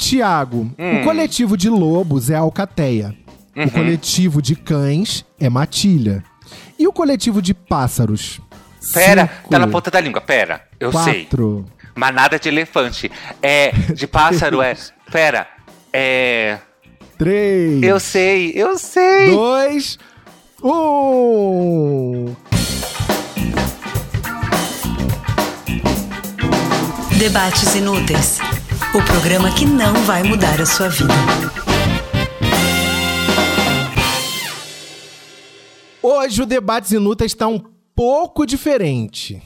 Tiago, Hum. o coletivo de lobos é alcateia. Uhum. O coletivo de cães é matilha. E o coletivo de pássaros? Pera, Cinco, tá na ponta da língua, pera. Eu sei. quatro, Manada de elefante. É, de pássaro é. Pera, é. três, Eu sei, eu sei. dois, um. Debates Inúteis o programa que não vai mudar a sua vida. Hoje o Debates Inúteis está um pouco diferente.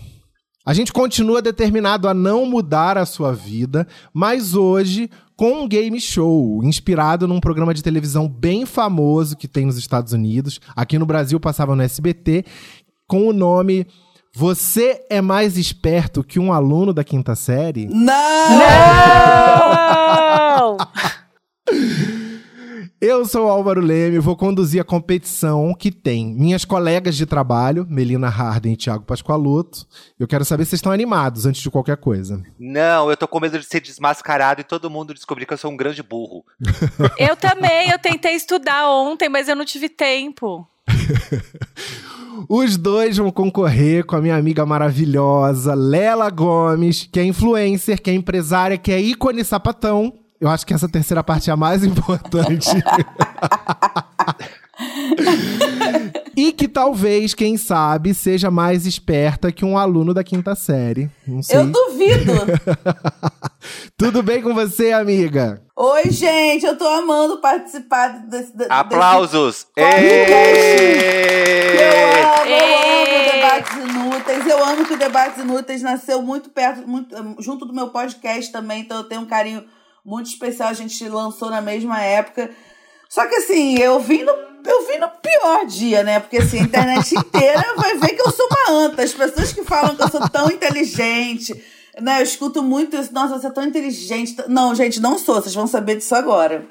A gente continua determinado a não mudar a sua vida, mas hoje com um game show inspirado num programa de televisão bem famoso que tem nos Estados Unidos. Aqui no Brasil passava no SBT, com o nome Você é mais esperto que um aluno da quinta série? Não! Não! Eu sou o Álvaro Leme, vou conduzir a competição que tem minhas colegas de trabalho, Melina Harden e Thiago Pascoaloto. Eu quero saber se vocês estão animados antes de qualquer coisa. Não, eu tô com medo de ser desmascarado e todo mundo descobrir que eu sou um grande burro. Eu também, eu tentei estudar ontem, mas eu não tive tempo. Os dois vão concorrer com a minha amiga maravilhosa, Lela Gomes, que é influencer, que é empresária, que é ícone sapatão. Eu acho que essa terceira parte é a mais importante. e que talvez, quem sabe, seja mais esperta que um aluno da quinta série. Não sei. Eu duvido. Tudo bem com você, amiga? Oi, gente, eu tô amando participar desse. desse Aplausos! Êêêê! Eu amo, eu Ê! amo debates inúteis. Eu amo que o Debates Inúteis nasceu muito perto, muito, junto do meu podcast também, então eu tenho um carinho muito especial. A gente lançou na mesma época. Só que assim, eu vim no, eu vim no pior dia, né? Porque assim, a internet inteira vai ver que eu sou uma anta. As pessoas que falam que eu sou tão inteligente, né? Eu escuto muito isso. Nossa, você é tão inteligente. Não, gente, não sou. Vocês vão saber disso agora.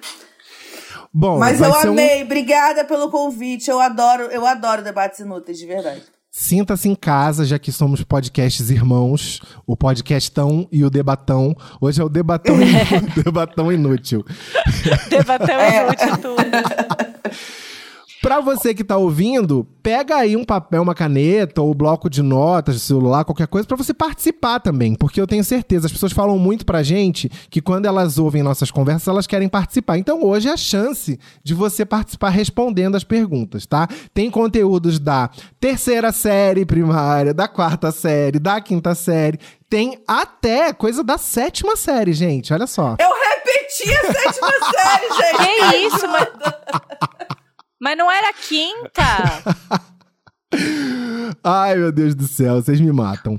Bom, Mas eu ser um- amei. Obrigada pelo convite. Eu adoro, eu adoro debates inúteis, de verdade. Sinta-se em casa, já que somos podcasts irmãos, o podcastão e o debatão. Hoje é o debatão, o debatão inútil. Debatão É. inútil tudo. Pra você que tá ouvindo, pega aí um papel, uma caneta ou bloco de notas, celular, qualquer coisa, pra você participar também. Porque eu tenho certeza, as pessoas falam muito pra gente que quando elas ouvem nossas conversas, elas querem participar. Então hoje é a chance de você participar respondendo as perguntas, tá? Tem conteúdos da terceira série primária, da quarta série, da quinta série. Tem até coisa da sétima série, gente. Olha só. Eu repeti a sétima série, gente. Que isso, mas... Mas não era quinta. Ai, meu Deus do céu, vocês me matam.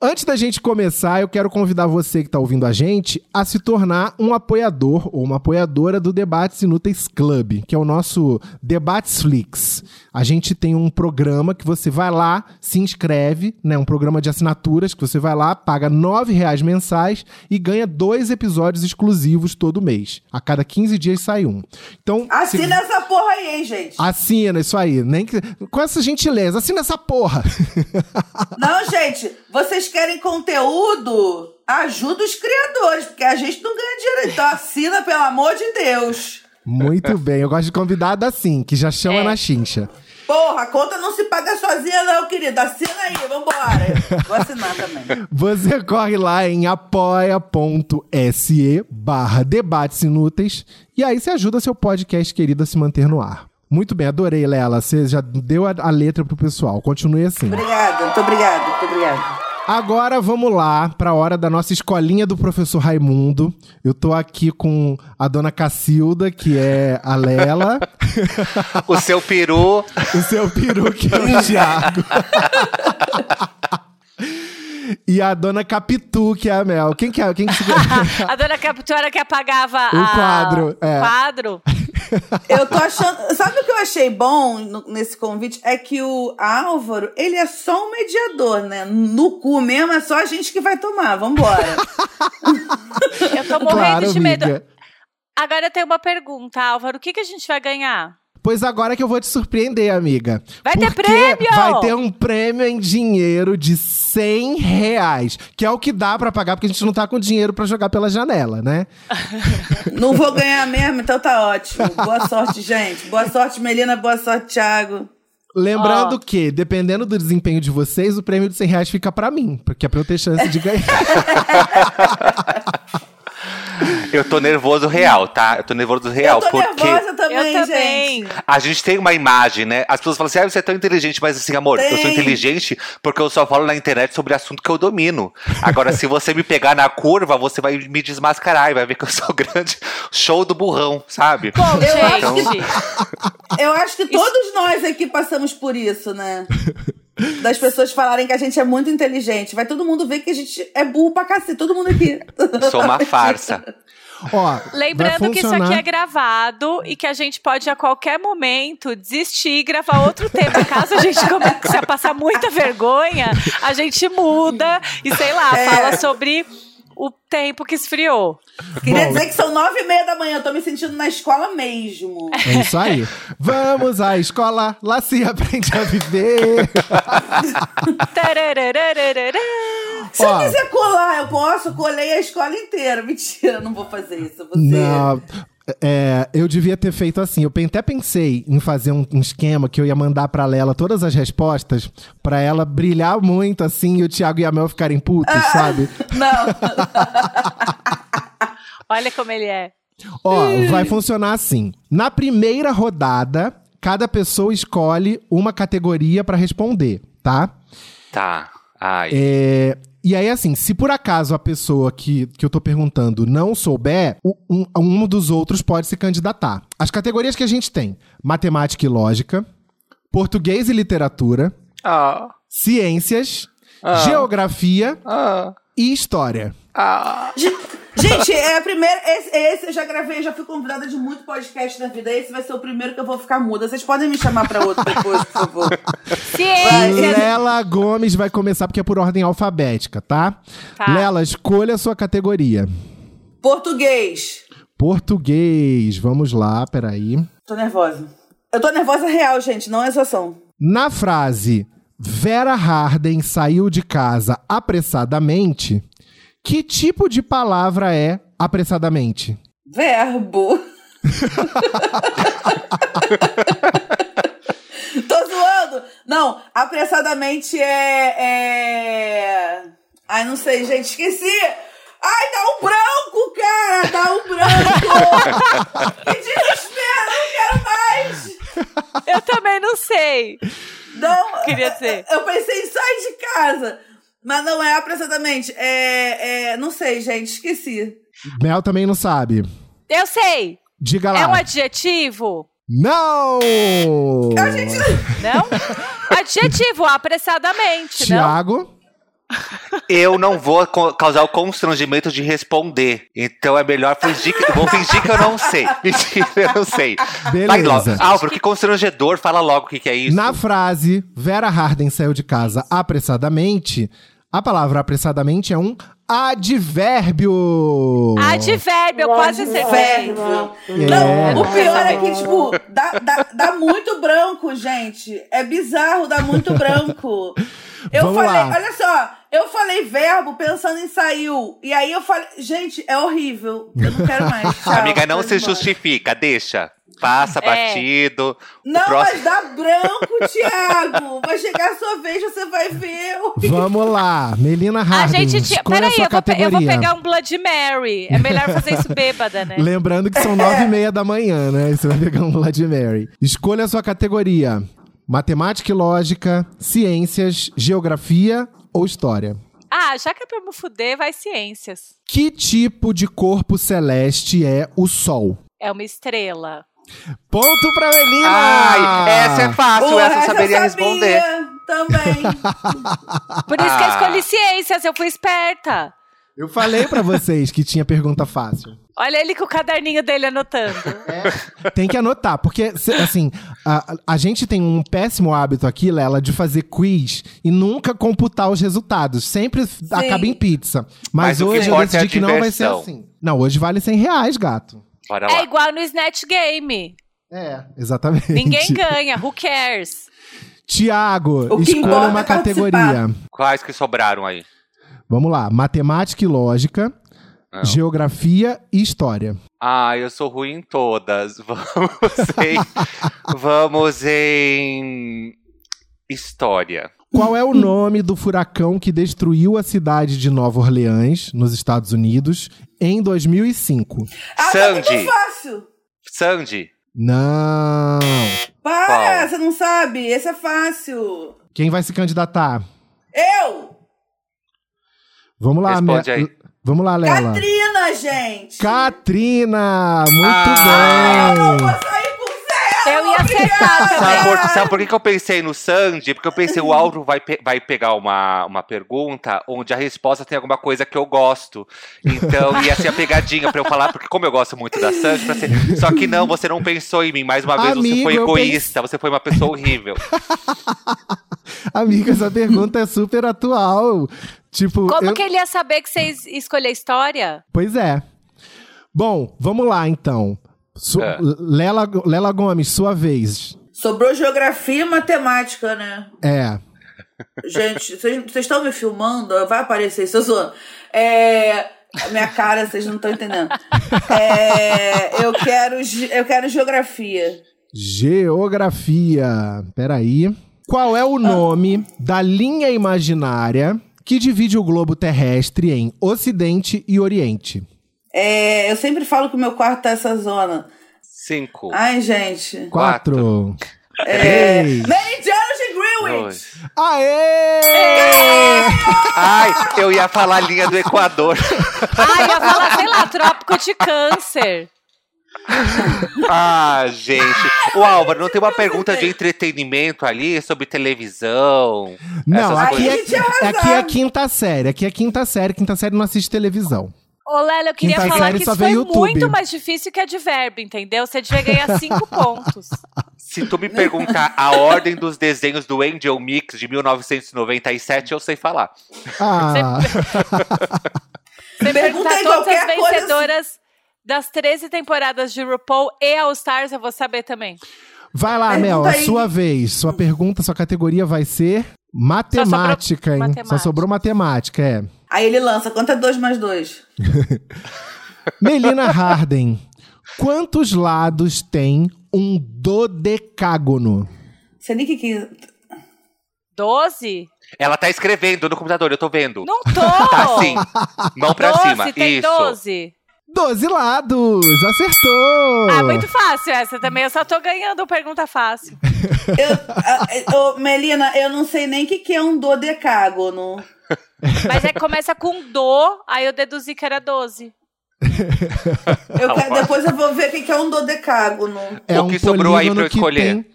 Antes da gente começar, eu quero convidar você que está ouvindo a gente a se tornar um apoiador ou uma apoiadora do Debates Inúteis Club, que é o nosso Debates Flix. A gente tem um programa que você vai lá, se inscreve, né? Um programa de assinaturas que você vai lá, paga 9 reais mensais e ganha dois episódios exclusivos todo mês. A cada 15 dias sai um. Então, se- Assina essa porra aí, hein, gente. Assina, isso aí. Nem que... Com essa gentileza, assina essa porra. Não, gente, vocês querem conteúdo? Ajuda os criadores, porque a gente não ganha dinheiro. Então assina, pelo amor de Deus. Muito bem, eu gosto de convidado assim, que já chama É. na chincha. Porra, a conta não se paga sozinha, não, querido. Assina aí, vambora. Vou assinar também. Você corre lá em apoia.se barra debates inúteis e aí você ajuda seu podcast querido a se manter no ar. Muito bem, adorei, Lela. Você já deu a, a letra pro pessoal. Continue assim. Obrigada, muito obrigada, muito obrigada. Agora vamos lá para a hora da nossa escolinha do professor Raimundo. Eu tô aqui com a dona Cacilda, que é a Lela, O seu peru. o seu peru, que é o Thiago. E a dona Capitu, que é a Mel. Quem que é? Quem que se... A dona Captura que apagava O a- quadro, é. O quadro. Eu tô achando. Sabe o que eu achei bom no- nesse convite? É que o Álvaro, ele é só um mediador, né? No cu mesmo é só a gente que vai tomar. Vambora. Eu tô morrendo Claro, de medo. amiga. Agora eu tenho uma pergunta, Álvaro. O que, que a gente vai ganhar? Pois agora que eu vou te surpreender, amiga. Vai ter prêmio! Vai ter um prêmio em dinheiro de 100 reais. Que é o que dá pra pagar, porque a gente não tá com dinheiro pra jogar pela janela, né? Não vou ganhar mesmo, então tá ótimo. Boa sorte, gente. Boa sorte, Melina. Boa sorte, Thiago. Lembrando Ó. que, dependendo do desempenho de vocês, o prêmio de 100 reais fica pra mim. Porque é pra eu ter chance de ganhar. Eu tô nervoso real, tá? Eu tô nervoso real, eu tô porque nervosa também, Eu gente. a gente tem uma imagem, né? As pessoas falam assim, ah, você é tão inteligente, mas assim, amor, eu sou Tem. inteligente porque eu só falo na internet sobre assunto que eu domino. Agora, se você me pegar na curva, você vai me desmascarar e vai ver que eu sou grande show do burrão, sabe? Bom, Eu acho gente. Eu acho que todos nós aqui passamos por isso, né? Das pessoas falarem que a gente é muito inteligente. Vai todo mundo ver que a gente é burro pra cacete. Todo mundo aqui. Sou uma farsa. Ó, Lembrando que isso aqui é gravado e que a gente pode a qualquer momento desistir e gravar outro tema. Caso a gente comece a passar muita vergonha, a gente muda e sei lá, É. fala sobre o tempo que esfriou. Queria Bom. dizer que são nove e meia da manhã. Eu tô me sentindo na escola mesmo. É isso aí. Vamos à escola, lá se aprende a viver. Se eu Ó. quiser colar, eu posso. Colei a escola inteira. Mentira, não vou fazer isso. Você... Não. É, eu devia ter feito assim. Eu até pensei em fazer um, um esquema que eu ia mandar pra Lela todas as respostas pra ela brilhar muito assim e o Thiago e a Mel ficarem putos, sabe? Não. Olha como ele é. Ó, vai funcionar assim. Na primeira rodada, cada pessoa escolhe uma categoria pra responder, tá? Tá. Ai. É, e aí, assim, se por acaso a pessoa que, que eu tô perguntando não souber, um, um dos outros pode se candidatar. As categorias que a gente tem: matemática e lógica, português e literatura, Ah, ciências, geografia e história. Ge- Gente, é a primeira. Esse, esse eu já gravei, já fui convidada de muito podcast na vida. Esse vai ser o primeiro que eu vou ficar muda. Vocês podem me chamar pra outro depois, por favor. Ciência. Lela Gomes vai começar porque é por ordem alfabética, tá? Tá. Lela, escolha a sua categoria. Português. Português, vamos lá, peraí. Tô nervosa. Eu tô nervosa real, gente, não é exação. Na frase Vera Harden saiu de casa apressadamente, que tipo de palavra é apressadamente? Verbo. Tô zoando. Não, apressadamente é, é. Ai, não sei, gente, esqueci. Ai, dá um branco, cara! Dá um branco! que desespero, não quero mais! Eu também não sei. Não, Queria dizer. Eu pensei em sair de casa. Mas não é apressadamente. É, é. Não sei, gente, esqueci. Mel também não sabe. Eu sei. Diga lá. É um adjetivo? Não! Não? adjetivo, apressadamente, não? Tiago? Eu não vou causar o constrangimento de responder. Então é melhor fingir que. Vou fingir que eu não sei. Fingir que eu não sei. Vai logo. Beleza. Álvaro, que constrangedor. Fala logo o que, que é isso. Na frase Vera Harden saiu de casa apressadamente, a palavra apressadamente é um advérbio. Advérbio, eu quase acertei. Verbo. É. Não, o pior é que, tipo, dá, dá, dá muito branco, gente. É bizarro, dá muito branco. Eu Vamos falei, lá. olha só, eu falei verbo pensando em saiu. E aí eu falei, gente, é horrível. Eu não quero mais. Tchau, Amiga, não se embora. justifica. Deixa. Passa É. batido. Não, próximo- mas dá branco, Thiago. Vai chegar a sua vez, você vai ver. Vamos lá, Melina A Harden. gente tinha. a Peraí, eu vou, eu vou pegar um Blood Mary. É melhor fazer isso bêbada, né? Lembrando que são nove e meia da manhã, né? Você vai pegar um Blood Mary. Escolha a sua categoria: matemática e lógica, ciências, geografia ou história. Ah, já que é pra me fuder, vai ciências. Que tipo de corpo celeste é o Sol? É uma estrela. Ponto pra Melina! Ai, essa é fácil. Porra, essa eu saberia sabia responder. Também. Por isso que eu Ah. escolhi ciências, eu fui esperta. Eu falei pra vocês que tinha pergunta fácil. Olha ele com o caderninho dele anotando. Tem que anotar, porque, assim, a, a gente tem um péssimo hábito aqui, Lela, de fazer quiz e nunca computar os resultados. Sempre acaba em pizza. Mas, Mas hoje eu é decidi que não vai ser assim. Não, hoje vale 100 reais, gato. Bora É lá. igual no Snatch Game. É, exatamente. Ninguém ganha, who cares? Tiago, escolha uma é participar. categoria. Quais que sobraram aí? Vamos lá: matemática e lógica, Não. geografia e história. Ah, eu sou ruim em todas. Vamos em. vamos em. História. Qual é o nome do furacão que destruiu a cidade de Nova Orleans, nos Estados Unidos, em 2005? Ah, tá Sandy. muito fácil. Sandy. Não. Para, Qual? você não sabe. Esse é fácil. Quem vai se candidatar? Eu! Responde Vamos lá, Me- aí. Vamos lá, Lela. Katrina, gente! Catrina! Muito Ah, Eu bem! vou sair! Eu ia acertar Sabe também. por, sabe por que, que eu pensei no Sandy? Porque eu pensei, o Álvaro vai, pe- vai pegar uma, uma pergunta onde a resposta tem alguma coisa que eu gosto. Então ia ser a pegadinha pra eu falar, porque como eu gosto muito da Sandy, pra ser... só que não, você não pensou em mim. Mais uma vez, você Amigo, foi eu egoísta, você foi uma pessoa horrível. Amiga, essa pergunta é super atual. Tipo, Como eu- que ele ia saber que você es- escolheu história? Pois é. Bom, vamos lá então. Su- É. Lela, Lela Gomes, sua vez. Sobrou geografia e matemática, né? É. Gente, vocês estão me filmando? Vai aparecer isso, eu zoando. É. Minha cara, vocês não estão entendendo. É, eu, quero, eu quero geografia. Geografia. Peraí. Qual é o nome da linha imaginária que divide o globo terrestre em Ocidente e Oriente? É, eu sempre falo que o meu quarto tá essa zona. Cinco. Ai, gente. Quatro. É. Meridiano de Greenwich! Dois. Aê! Ai, eu ia falar a linha do Equador. Ah, ia falar, sei lá, trópico de câncer. Ah, gente. O Álvaro, não tem uma pergunta de entretenimento ali sobre televisão? Não, essas aqui é, aqui é quinta série. Aqui é quinta série. Quinta série não assiste televisão. Ô, Lélia, eu queria Quinta falar que só isso foi YouTube. muito mais difícil que a de verbo, entendeu? Você devia ganhar cinco pontos. Se tu me perguntar a ordem dos desenhos do Angel Mix de 1997, eu sei falar. Ah, Você Pergunta perguntar todas qualquer as coisa vencedoras das 13 temporadas de RuPaul e All Stars, eu vou saber também. vai lá, Pergunta Mel, a aí. sua vez. Sua pergunta, sua categoria vai ser matemática, hein? matemática. Só sobrou matemática, é. Aí ele lança, quanto é 2 mais 2? Melina Harden, quantos lados tem um dodecágono? Você nem que que. 12? Ela tá escrevendo no computador, eu tô vendo. Não tô! Tá sim. Mão pra 12, cima. tem Isso. 12. 12 lados! Acertou! Ah, muito fácil essa também. Eu só tô ganhando pergunta fácil. Eu, a- ô, Melina, eu não sei nem o que, que é um dodecágono. Mas é que começa com do, aí eu deduzi que era 12. Eu quero- depois eu vou ver o que, é um dodecágono. É O que sobrou aí pra eu escolher? tem-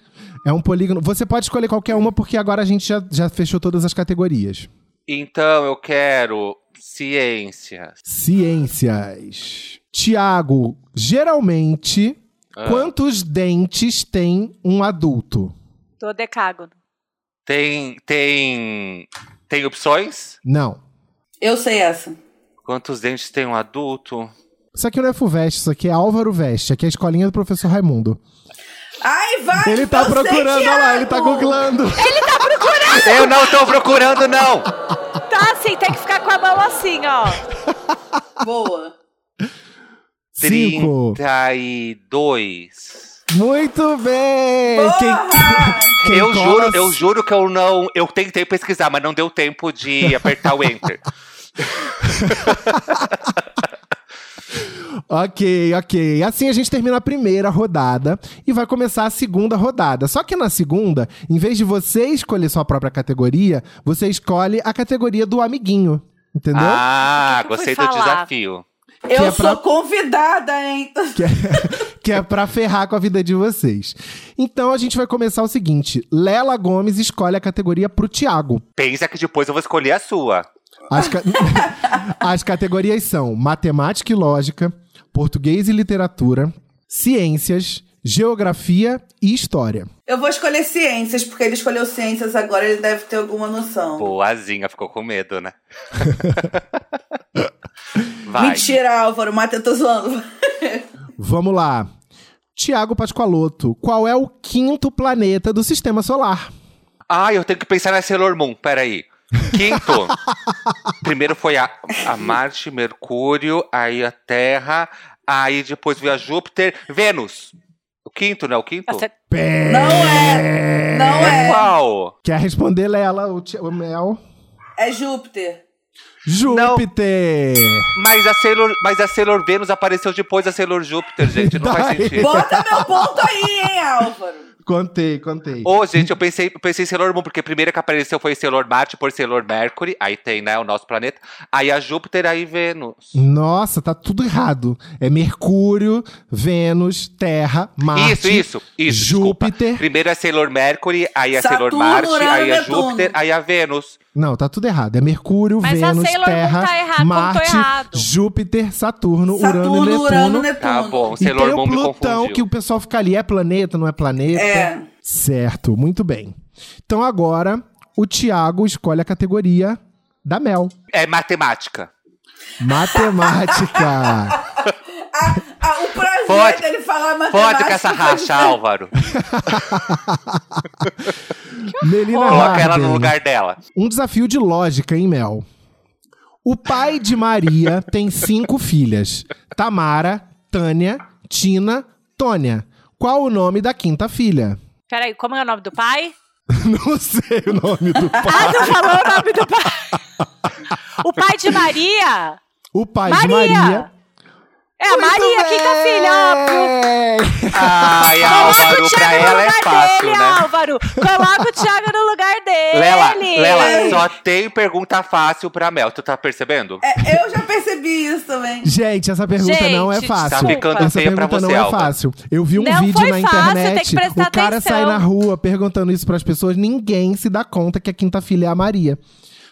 É um polígono. Você pode escolher qualquer uma, porque agora a gente já, já fechou todas as categorias. Então eu quero ciências. Ciências. Tiago, geralmente, Ah. quantos dentes tem um adulto? Do decágono. Tem. Tem. Tem opções? Não. Eu sei essa. Quantos dentes tem um adulto? Isso aqui não é FUVEST, isso aqui é Álvaro Veste. Aqui é a escolinha do professor Raimundo. Ai, vai! Ele tá procurando, olha lá, ele tá googlando. Eu não tô procurando, não! Tá assim, tem que ficar com a mão assim, ó. Boa. Cinco. 32. Muito bem! Quem, quem eu cola- juro, eu juro que eu não. Eu tentei pesquisar, mas não deu tempo de apertar o enter. Ok, ok. Assim a gente termina a primeira rodada e vai começar a segunda rodada. Só que na segunda, em vez de você escolher sua própria categoria, você escolhe a categoria do amiguinho. Entendeu? Ah, gostei do desafio. Eu é sou pra- convidada, hein? que, é, que é pra ferrar com a vida de vocês. Então a gente vai começar o seguinte: Lela Gomes escolhe a categoria pro Thiago. Pensa que depois eu vou escolher a sua. As, ca- As categorias são matemática e lógica, português e literatura, ciências, geografia e história. Eu vou escolher ciências, porque ele escolheu ciências agora, ele deve ter alguma noção. Boazinha, ficou com medo, né? Vai. Mentira, Álvaro, mata, eu tô zoando. Vamos lá. Tiago Pascoaloto, qual é o quinto planeta do sistema solar? Ah, eu tenho que pensar na Sailor Moon, peraí. Quinto. Primeiro foi a, a Marte, Mercúrio, aí a Terra, aí depois veio a Júpiter, Vênus. O quinto, né? O quinto? Você- Não é. Não É é. qual? Quer responder, Lela, o, o Mel? É Júpiter. Júpiter! Mas a, Sailor, mas a Sailor Vênus apareceu depois da Sailor Júpiter, gente. Não faz sentido. Bota meu ponto aí, hein, Álvaro? Contei, contei. Ô, gente, eu pensei, eu pensei em Sailor Moon, porque a primeira que apareceu foi Sailor Marte por Sailor Mercury. Aí tem, né, o nosso planeta. Aí a Júpiter, aí Vênus. Nossa, tá tudo errado. É Mercúrio, Vênus, Terra, Marte. Isso, isso, isso. Júpiter. Desculpa. Primeiro é Sailor Mercury, aí a Saturno, Sailor Marte, Urano, aí a Netuno. Júpiter, aí a Vênus. Não, tá tudo errado. É Mercúrio, Mas a Vênus, Sailor Moon Terra, tá errado, Marte. Júpiter, Saturno, Urano Saturno, e Netuno. Urano, Netuno. Tá bom, E Sailor tem Moon o me Plutão, confundiu. que o pessoal fica ali, é planeta, não é planeta? É. Certo, muito bem. Então agora, o Tiago escolhe a categoria da Mel. É matemática. Matemática. Ah, ah, o prazer Pode- dele falar matemática. Pode com essa racha. Álvaro. Melina Coloca ela no Harden. lugar dela. Um desafio de lógica, hein, Mel? O pai de Maria tem cinco filhas: Tamara, Tânia, Tina, Tônia. Qual o nome da quinta filha? Peraí, como é o nome do pai? Não sei o nome do pai. Ah, não falou o nome do pai. o pai de Maria? O pai de Maria. Maria. É a Maria, quinta filha, óbvio. Ai, Coloca Álvaro, o pra Thiago no ela é lugar fácil, dele, né? Álvaro. Coloca o Thiago no lugar dele. Lela, Lela, só tem pergunta fácil pra Mel. Tu tá percebendo? É, eu já percebi isso também. Gente, essa pergunta Gente, não é fácil. Tá ficando essa pra pergunta você, não é fácil. Eu vi um Não vídeo na fácil, internet, que o cara atenção. sai na rua perguntando isso pras pessoas, ninguém se dá conta que a quinta filha é a Maria.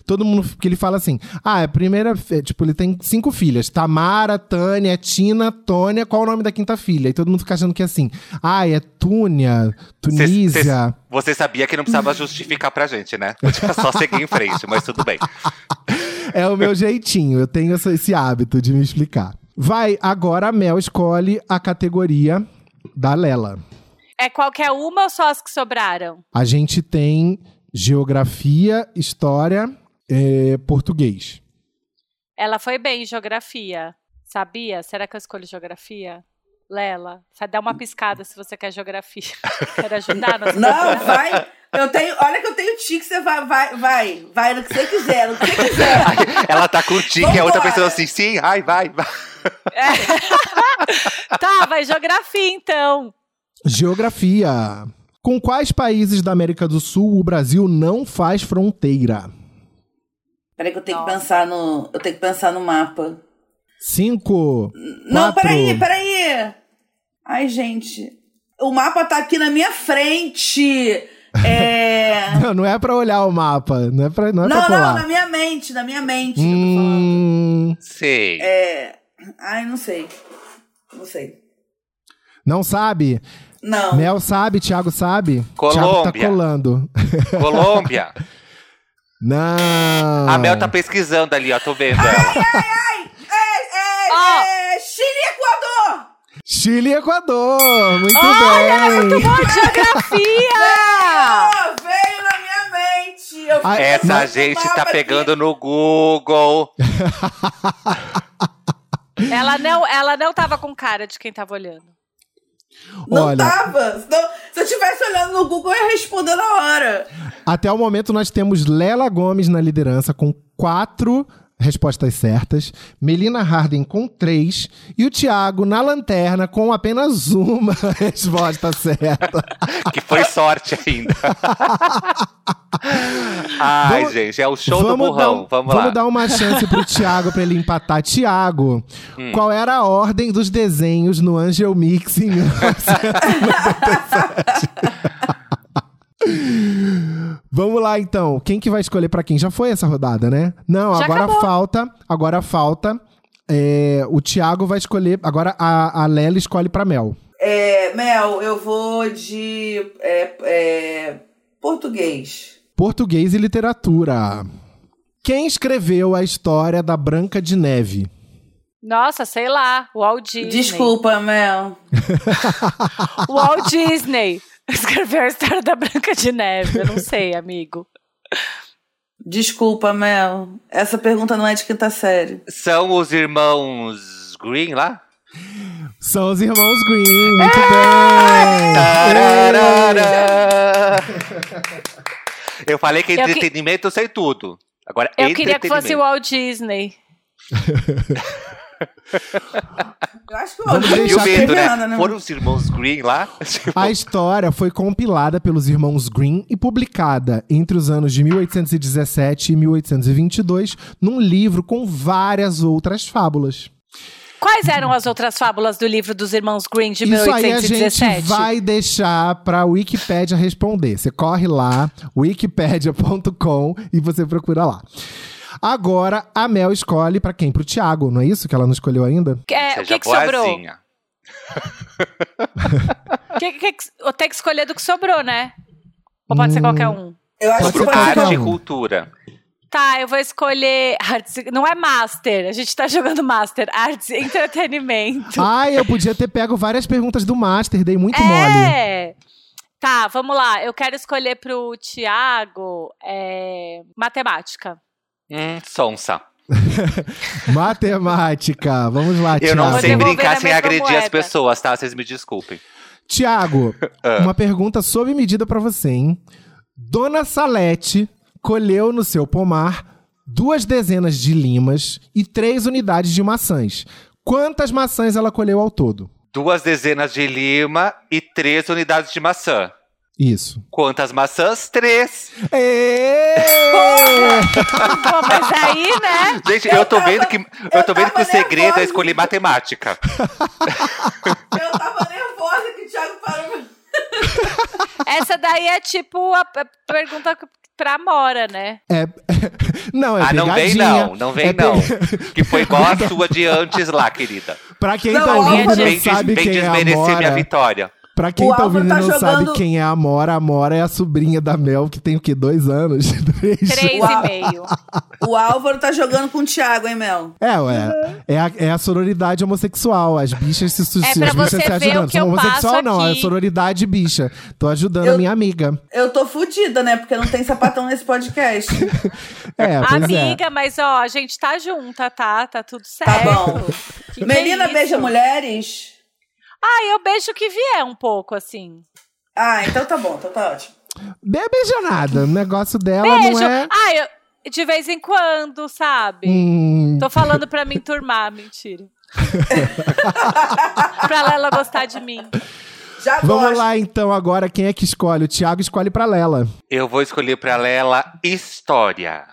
Todo mundo, que ele fala assim, ah, a primeira, é, tipo, ele tem cinco filhas, Tamara, Tânia, Tina, Tônia, qual o nome da quinta filha? E todo mundo fica achando que é assim, ah, é Túnia, Tunísia. cê- Você sabia que não precisava justificar pra gente, né? Podia só seguir em frente, mas tudo bem. É o meu jeitinho, eu tenho esse hábito de me explicar. Vai, agora a Mel escolhe a categoria da Lela. É qualquer uma ou só as que sobraram? A gente tem geografia, história, eh, português. Ela foi bem em geografia. Sabia? Será que eu escolho geografia? Lela, vai dar uma piscada se você quer geografia. Quer ajudar? Não, vai. Eu tenho, olha que eu tenho tique, você vai, vai, vai, vai no que você quiser, no que você quiser. Ela tá com o tique, a outra pensando assim, sim, ai, vai, vai. Tá, vai geografia então. Geografia. Com quais países da América do Sul o Brasil não faz fronteira? Peraí que eu tenho que pensar no. Eu tenho que pensar no mapa. Cinco. Não, quatro, peraí, peraí. Ai, gente. O mapa tá aqui na minha frente. É. Não, não é pra olhar o mapa, não é pra, não é pra não, não, colar. na minha mente, na minha mente. que eu tô falando. Hum, Sei. É. Ai, não sei. Não sei. não sabe? Não. Mel sabe, Thiago sabe? Thiago tá Colômbia. colando. Colômbia. Não. A Mel tá pesquisando ali, ó, tô vendo ela. É, é, Ó. é, Chile e Equador! Chile e Equador. Muito Olha, bem. muito bom de geografia! Ah, veio na minha mente! Eu Ah, Essa gente tá aqui. pegando no Google. ela, não, ela não tava com cara de quem tava olhando. Não Olha, tava. Senão, se eu estivesse olhando no Google, eu ia responder na hora. até o momento nós temos Lela Gomes na liderança com quatro respostas certas, Melina Harden com três e o Thiago na lanterna com apenas uma resposta certa. Que foi sorte ainda. Ai, Vamos- gente, é o show do dar, burrão. um- Vamos lá. dar uma chance pro Thiago pra ele empatar. Thiago, Hum. qual era a ordem dos desenhos no Angel Mix em 1997? Vamos lá então. Quem que vai escolher pra quem? Já foi essa rodada, né? Não, Já agora acabou. falta. Agora falta. é, o Thiago vai escolher. Agora a, a Lela escolhe pra Mel. É, Mel, eu vou de é, é, português. Português e literatura. Quem escreveu a história da Branca de Neve? Nossa, sei lá, Walt Disney. Desculpa, Mel. Walt Disney. Escreveu a história da Branca de Neve. Eu não sei, amigo. Desculpa, Mel. Essa pergunta não é de quinta série. São os irmãos Green lá? São os irmãos Green, muito bem! Tararara. Eu falei que Eu que- entretenimento eu sei tudo. Agora, Eu queria que fosse o entretenimento. Walt Disney. Eu acho que o Vamos Walt E deixar o é né? nada, Foram os irmãos Green lá? Tipo, A história foi compilada pelos irmãos Green e publicada entre os anos de 1817 e 1822 num livro com várias outras fábulas. Quais eram as outras fábulas do livro dos irmãos Green de Isso aí a 1817? gente vai deixar pra Wikipédia responder. Você corre lá, wikipedia.com e você procura lá. Agora a Mel escolhe pra quem? Pro Thiago, não é isso que ela não escolheu ainda? É, o que, que sobrou? Que, que, que, eu tenho que escolher do que sobrou, né? Ou pode ser qualquer um? Eu acho que Arte e um. cultura. Tá, eu vou escolher. artes- Não é Master, a gente tá jogando Master. Artes e entretenimento. Ai, eu podia ter pego várias perguntas do Master, dei muito mole. é! Tá, vamos lá. Eu quero escolher pro Tiago é, matemática. Hum, sonsa. Matemática. Vamos lá, Eu não sei brincar sem agredir as pessoas, tá? Vocês me desculpem. Tiago, Ah. uma pergunta sob medida pra você, hein? Dona Salete colheu no seu pomar duas dezenas de limas e três unidades de maçãs. Quantas maçãs ela colheu ao todo? Duas dezenas de lima e três unidades de maçã. Isso. Quantas maçãs? Três. Pô, mas aí, né? Gente, eu, tô tava- vendo que eu eu tô vendo que o segredo nervosa. é escolher matemática. Eu tava nervosa que o Thiago parou. Essa daí é tipo a pergunta pra Mora, né? É, não, é ah, não vem não, não vem É pe- não. Que foi igual a sua de antes lá, querida. Pra quem Não, tá ouvindo sabe vem quem é a desmerecer minha vitória. Pra quem O tá ouvindo e tá não jogando- sabe quem é a Amora, a Amora é a sobrinha da Mel, que tem o quê? Dois anos? Três? Três e meio. O Álvaro tá jogando com o Thiago, hein, Mel? É, ué. É a, é a sororidade homossexual. As bichas se, su- É se pra as bichas você se ver ajudando. o que eu homossexual passo não, é sororidade bicha. Tô ajudando Eu- a minha amiga. Eu tô fudida, né? Porque não tem sapatão nesse podcast. É, pois Amiga, mas ó, a gente tá junta, tá? Tá tudo certo. Tá bom. Que que Melina é beija mulheres? Ah, eu beijo o que vier um pouco, assim. Ah, então tá bom, então tá ótimo. é. Be- Beija nada. O negócio dela Beijo! não é... Ah, eu, de vez em quando, sabe? Hum, Tô falando pra me enturmar, mentira. pra Lela gostar de mim. Já Vamos gosto. lá, então, agora. Quem é que escolhe? O Thiago escolhe pra Lela. Eu vou escolher pra Lela história.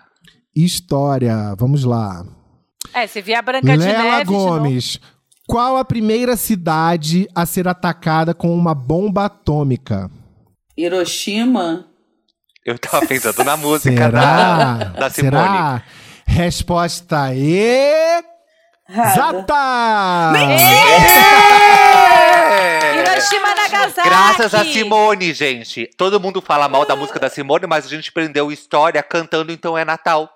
História. Vamos lá. É, se vier a Branca de Lela Neve de novo. Gomes. Qual a primeira cidade a ser atacada com uma bomba atômica? Hiroshima? Eu tava pensando na música da, Será? da Simone. Será? Resposta E. Zata! É! Hiroshima Nagasaki! Graças a Simone, gente. Todo mundo fala mal da música da Simone, mas a gente prendeu história cantando Então é Natal.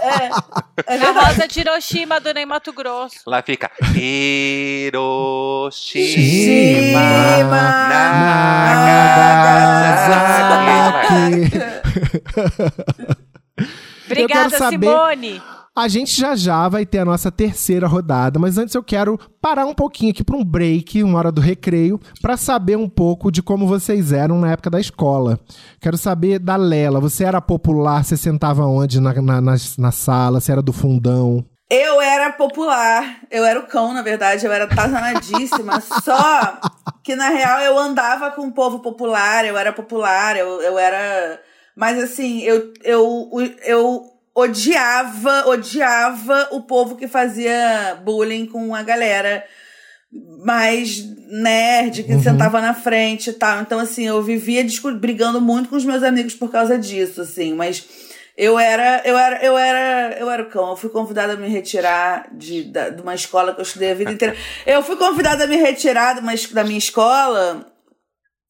É, é Na. Rosa de Hiroshima, do Ney Mato Grosso. Lá fica Hiroshima Hiroshima, Nagasaki. Obrigada, saber- Simone. A gente já já vai ter a nossa terceira rodada, mas antes eu quero parar um pouquinho aqui para um break, uma hora do recreio, para saber um pouco de como vocês eram na época da escola. Quero saber da Lela. Você era popular? Você sentava onde na, na, na, na sala? Você era do fundão? Eu era popular, eu era o cão, na verdade, eu era tazanadíssima. só que, na real, eu andava com o povo popular, eu era popular, eu, eu era. Mas, assim, eu, eu, eu odiava, odiava o povo que fazia bullying com a galera mais nerd, que sentava na frente e tal. Então, assim, eu vivia brigando muito com os meus amigos por causa disso, assim, mas. Eu era, eu era, eu era, eu era o cão. Eu fui convidada a me retirar de, da- de uma escola que eu estudei a vida inteira. Eu fui convidada a me retirar de uma, da minha escola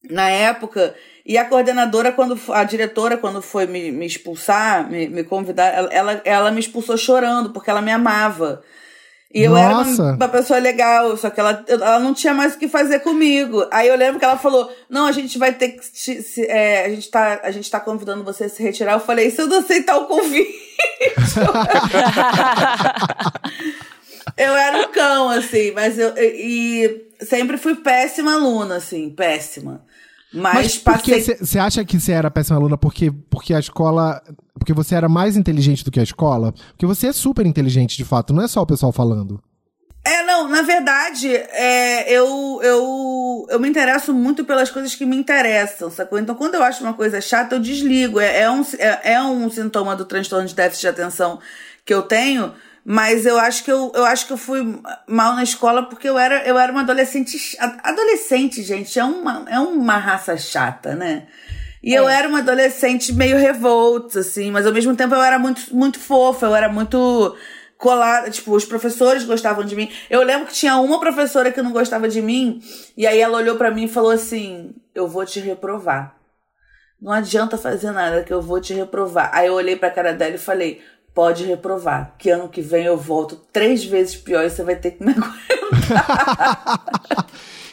na época. E a coordenadora, quando a diretora, quando foi me, me expulsar, me, me convidar, ela, ela, ela me expulsou chorando, porque ela me amava. E eu era Nossa. uma, uma pessoa legal, só que ela, ela não tinha mais o que fazer comigo. Aí eu lembro que ela falou: Não, a gente vai ter que. se- é, a, gente tá, a gente tá convidando você a se retirar. Eu falei: Se eu não aceitar o convite. eu era um cão, assim, mas eu. E sempre fui péssima aluna, assim, péssima. Mas, Mas você acha que você era péssima aluna porque, porque a escola. Porque você era mais inteligente do que a escola? Porque você é super inteligente, de fato, não é só o pessoal falando. É, não, na verdade, é, eu, eu, eu me interesso muito pelas coisas que me interessam, sacou? Então, quando eu acho uma coisa chata, eu desligo. É, é, um, é, é um sintoma do transtorno de déficit de atenção que eu tenho, mas eu acho que eu, eu acho que eu fui mal na escola porque eu era, eu era uma adolescente. Adolescente, gente, é uma, é uma raça chata, né? E eu era uma adolescente meio revolta, assim, mas ao mesmo tempo eu era muito, muito fofa, eu era muito colada, tipo, os professores gostavam de mim. Eu lembro que tinha uma professora que não gostava de mim, e aí ela olhou pra mim e falou assim: "Eu vou te reprovar. Não adianta fazer nada que eu vou te reprovar". Aí eu olhei pra cara dela e falei: "Pode reprovar, que ano que vem eu volto três vezes pior e você vai ter que me aguentar".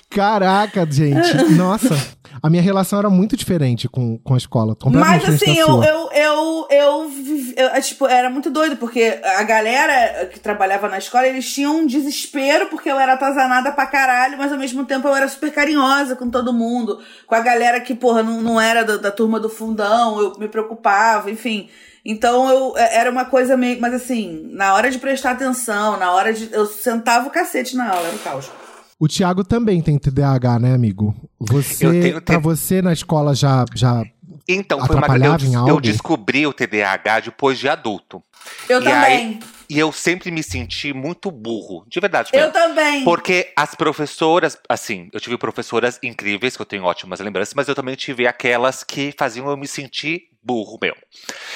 Caraca, gente. Nossa. A minha relação era muito diferente com, com a escola. Completamente Mas assim, eu, sua. eu, eu, eu, é, tipo, era muito doido, porque a galera que trabalhava na escola, eles tinham um desespero, porque eu era atazanada pra caralho, mas ao mesmo tempo eu era super carinhosa com todo mundo, com a galera que, porra, não, não era da turma do fundão, eu me preocupava, enfim. Então eu é, era uma coisa meio. Mas assim, na hora de prestar atenção, na hora de. Eu sentava o cacete na aula, era o caos. O Thiago também tem TDAH, né, amigo? Você, Eu tenho pra você na escola já, já Então, foi uma eu, em eu algo? descobri o TDAH depois de adulto. Eu E também. aí- E eu sempre me senti muito burro, de verdade mesmo. eu também. Porque as professoras, assim, eu tive professoras incríveis, que eu tenho ótimas lembranças, mas eu também tive aquelas que faziam eu me sentir burro meu.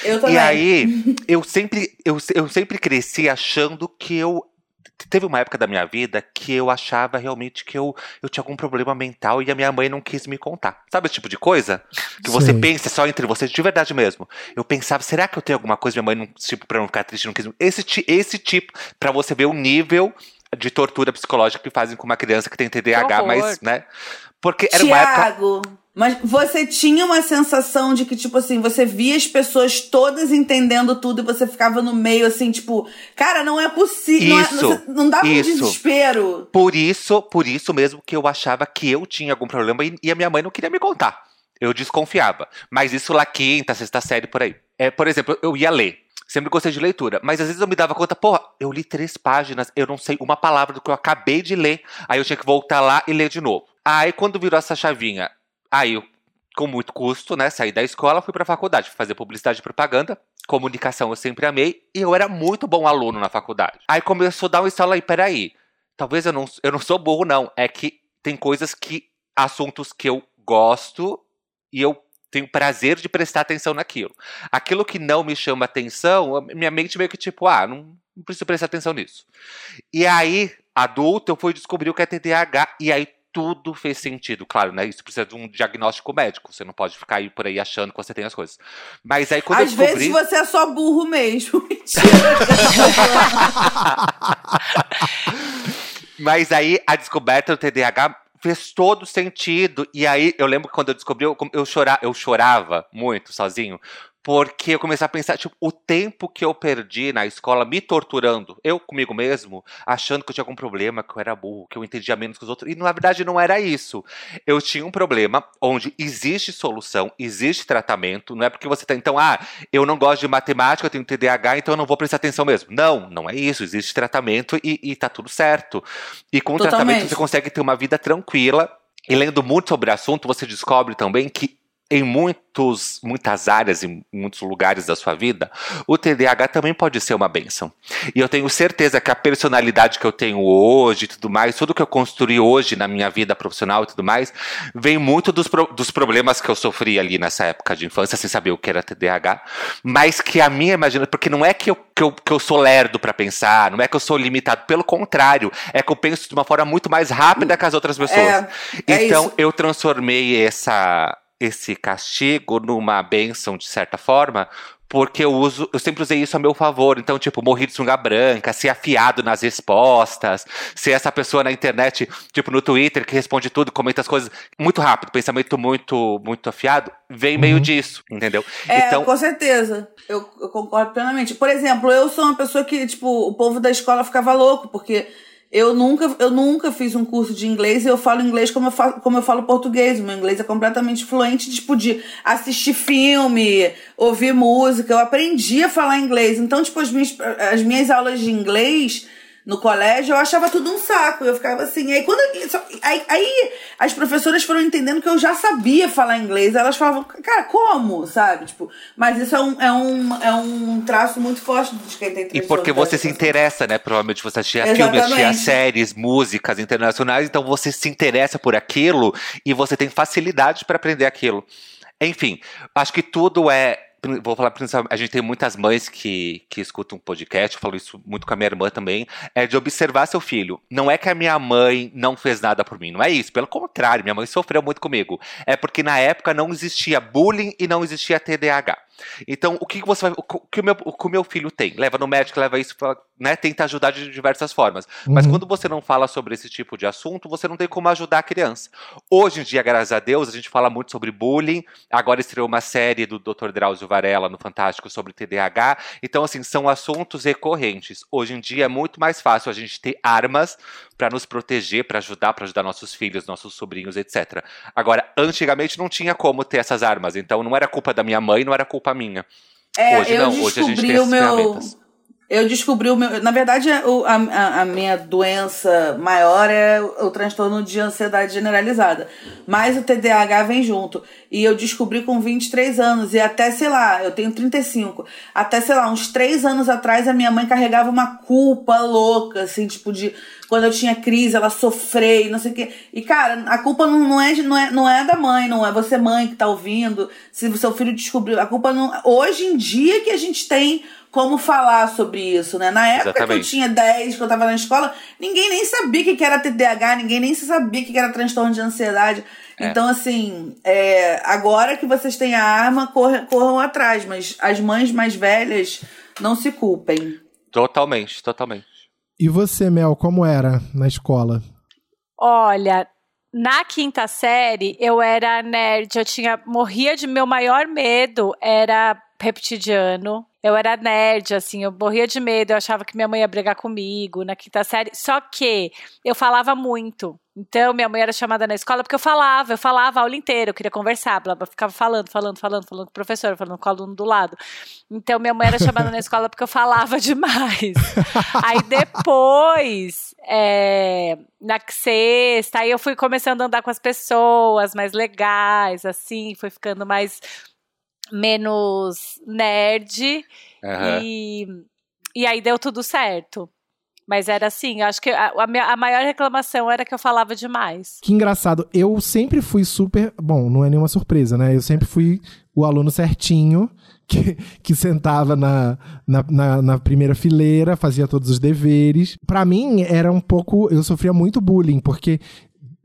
Eu também. E aí, eu sempre, eu, eu sempre cresci achando que eu. Teve uma época da minha vida que eu achava realmente que eu, eu tinha algum problema mental e a minha mãe não quis me contar. Sabe esse tipo de coisa? Que você Sei. pensa só entre vocês, de verdade mesmo. Eu pensava, será que eu tenho alguma coisa? Minha mãe, não, tipo, pra não ficar triste, não quis. Esse, esse tipo, pra você ver o nível de tortura psicológica que fazem com uma criança que tem TDAH, mas, né? Porque era uma época. Mas você tinha uma sensação de que, tipo assim, você via as pessoas todas entendendo tudo e você ficava no meio, assim, tipo, cara, não é possível. Isso, Não, é, não, não dá um isso. desespero. Por isso, por isso mesmo que eu achava que eu tinha algum problema e, e a minha mãe não queria me contar. Eu desconfiava. Mas isso lá quinta, sexta série, por aí. É, por exemplo, eu ia ler. Sempre gostei de leitura. Mas às vezes eu me dava conta, porra, eu li três páginas, eu não sei uma palavra do que eu acabei de ler. Aí eu tinha que voltar lá e ler de novo. Aí quando virou essa chavinha, aí eu, com muito custo, né, saí da escola, fui pra faculdade, fui fazer publicidade e propaganda. Comunicação eu sempre amei e eu era muito bom aluno na faculdade. Aí começou a dar um estalo aí, peraí. Talvez eu não, eu não sou burro, não. É que tem coisas que. assuntos que eu gosto e eu tenho prazer de prestar atenção naquilo. Aquilo que não me chama atenção, a minha mente meio que tipo, ah, não, não preciso prestar atenção nisso. E aí, adulto, eu fui descobrir o que é TDAH e aí tudo fez sentido. Claro, né? Isso precisa de um diagnóstico médico. Você não pode ficar aí por aí achando que você tem as coisas. Mas aí quando Às eu descobri. vezes você é só burro mesmo. Mas aí a descoberta do TDAH fez todo sentido. E aí eu lembro que quando eu descobri, eu, eu, chora, eu chorava muito sozinho. Porque eu comecei a pensar, tipo, o tempo que eu perdi na escola me torturando, eu comigo mesmo, achando que eu tinha algum problema, que eu era burro, que eu entendia menos que os outros. E na verdade não era isso. Eu tinha um problema onde existe solução, existe tratamento. Não é porque você tá, então, ah, eu não gosto de matemática, eu tenho TDAH, então eu não vou prestar atenção mesmo. Não, não é isso. Existe tratamento e, e tá tudo certo. E com o tratamento você consegue ter uma vida tranquila. E lendo muito sobre o assunto, você descobre também que em muitos, muitas áreas, em muitos lugares da sua vida, o TDAH também pode ser uma benção. E eu tenho certeza que a personalidade que eu tenho hoje e tudo mais, tudo que eu construí hoje na minha vida profissional e tudo mais, vem muito dos, dos problemas que eu sofri ali nessa época de infância, sem saber o que era TDAH, mas que a minha imaginação, porque não é que eu, que eu, que eu sou lerdo para pensar, não é que eu sou limitado, pelo contrário, é que eu penso de uma forma muito mais rápida que as outras pessoas. É, é então isso. eu transformei essa esse castigo numa bênção de certa forma, porque eu uso, eu sempre usei isso a meu favor. Então, tipo, morri de sunga branca, ser afiado nas respostas, ser essa pessoa na internet, tipo, no Twitter, que responde tudo, comenta as coisas muito rápido, pensamento muito, muito afiado, vem meio Uhum. disso, entendeu? É, então, com certeza. Eu, eu concordo plenamente. Por exemplo, eu sou uma pessoa que, tipo, o povo da escola ficava louco, porque eu nunca, eu nunca fiz um curso de inglês e eu falo inglês como eu falo, como eu falo português. O meu inglês é completamente fluente, tipo, de assistir filme, ouvir música. Eu aprendi a falar inglês. Então, tipo, as minhas, as minhas aulas de inglês no colégio, eu achava tudo um saco. Eu ficava assim. Aí, quando, aí, aí as professoras foram entendendo que eu já sabia falar inglês. Elas falavam, cara, como? Sabe? Tipo, mas isso é um, é um, é um traço muito forte de quem tem E porque de você se interessa, né? Provavelmente você assistia filmes, assistia Exatamente. séries, músicas internacionais, então você se interessa por aquilo e você tem facilidade para aprender aquilo. Enfim, acho que tudo é. Vou falar principalmente. A gente tem muitas mães que, que escutam podcast, eu falo isso muito com a minha irmã também. É de observar seu filho. Não é que a minha mãe não fez nada por mim, não é isso. Pelo contrário, minha mãe sofreu muito comigo. É porque na época não existia bullying e não existia TDAH. Então, o que você vai. O que o meu, o que o meu filho tem? Leva no médico, leva isso, né? Tenta ajudar de diversas formas. Mas Uhum. quando você não fala sobre esse tipo de assunto, você não tem como ajudar a criança. Hoje em dia, graças a Deus, a gente fala muito sobre bullying. Agora estreou uma série do Dr. Drauzio Varela no Fantástico sobre TDAH. Então, assim, são assuntos recorrentes. Hoje em dia é muito mais fácil a gente ter armas para nos proteger, para ajudar, para ajudar nossos filhos, nossos sobrinhos, etc. Agora, antigamente não tinha como ter essas armas. Então, não era culpa da minha mãe, não era culpa minha. É, Hoje eu não, hoje a gente tem essas meu. ferramentas. Eu descobri o meu. Na verdade, a, a, minha doença maior é o, transtorno de ansiedade generalizada. Mas o TDAH vem junto. E eu descobri com 23 anos. E até, sei lá, eu tenho 35. Até, sei lá, uns 3 anos atrás, a minha mãe carregava uma culpa louca, assim, tipo, de quando eu tinha crise, ela sofrer e não sei o quê. E, cara, a culpa não, não, é, não, é, não é da mãe, não é você, mãe, que tá ouvindo. Se o seu filho descobriu. A culpa não. Hoje em dia que a gente tem como falar sobre isso, né? Na época que eu Exatamente. tinha 10, que eu tava na escola, ninguém nem sabia o que era TDAH, ninguém nem sabia o que era transtorno de ansiedade. É. Então, assim, é, agora que vocês têm a arma, corre- corram atrás, mas as mães mais velhas não se culpem. Totalmente, totalmente. E você, Mel, como era na escola? Olha, na quinta série eu era nerd, eu tinha morria de meu maior medo era reptiliano. Eu era nerd, assim, eu morria de medo, eu achava que minha mãe ia brigar comigo na quinta série. Só que eu falava muito. Então, minha mãe era chamada na escola porque eu falava, eu falava a aula inteira, eu queria conversar, blá, blá, ficava falando, falando, falando, falando com o professor, falando com o aluno do lado. Então, minha mãe era chamada na escola porque eu falava demais. Aí depois, é, na sexta, aí eu fui começando a andar com as pessoas mais legais, assim, fui ficando mais menos nerd Aham. e, e aí deu tudo certo. Mas era assim, eu acho que a, a minha- a maior reclamação era que eu falava demais. Que engraçado, eu sempre fui super. Bom, não é nenhuma surpresa, né? Eu sempre fui o aluno certinho, que, que sentava na, na, na- na primeira fileira, fazia todos os deveres. Pra mim, era um pouco. Eu sofria muito bullying, porque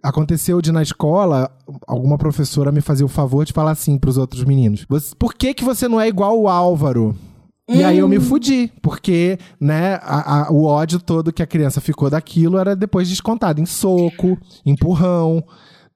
aconteceu de na escola, alguma professora me fazia o favor de falar assim pros outros meninos: "Você- Por que, que você não é igual o Álvaro? E aí eu me fudi, porque, né, a- a- o ódio todo que a criança ficou daquilo era depois descontado em soco, empurrão.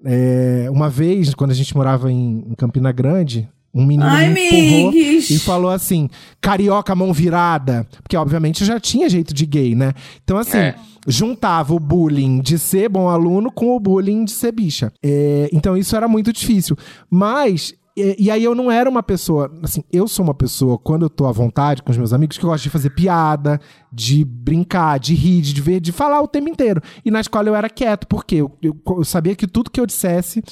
É, uma vez, quando a gente morava em, em Campina Grande, um menino Ai, me empurrou Migues. e falou assim, carioca mão virada. Porque, obviamente, eu já tinha jeito de gay, né? Então, assim, É. juntava o bullying de ser bom aluno com o bullying de ser bicha. É, então, isso era muito difícil. Mas... E, e aí eu não era uma pessoa, assim, eu sou uma pessoa, quando eu tô à vontade com os meus amigos, que eu gosto de fazer piada, de brincar, de rir, de ver, de falar o tempo inteiro. E na escola eu era quieto, porque eu, eu, eu sabia que tudo que eu dissesse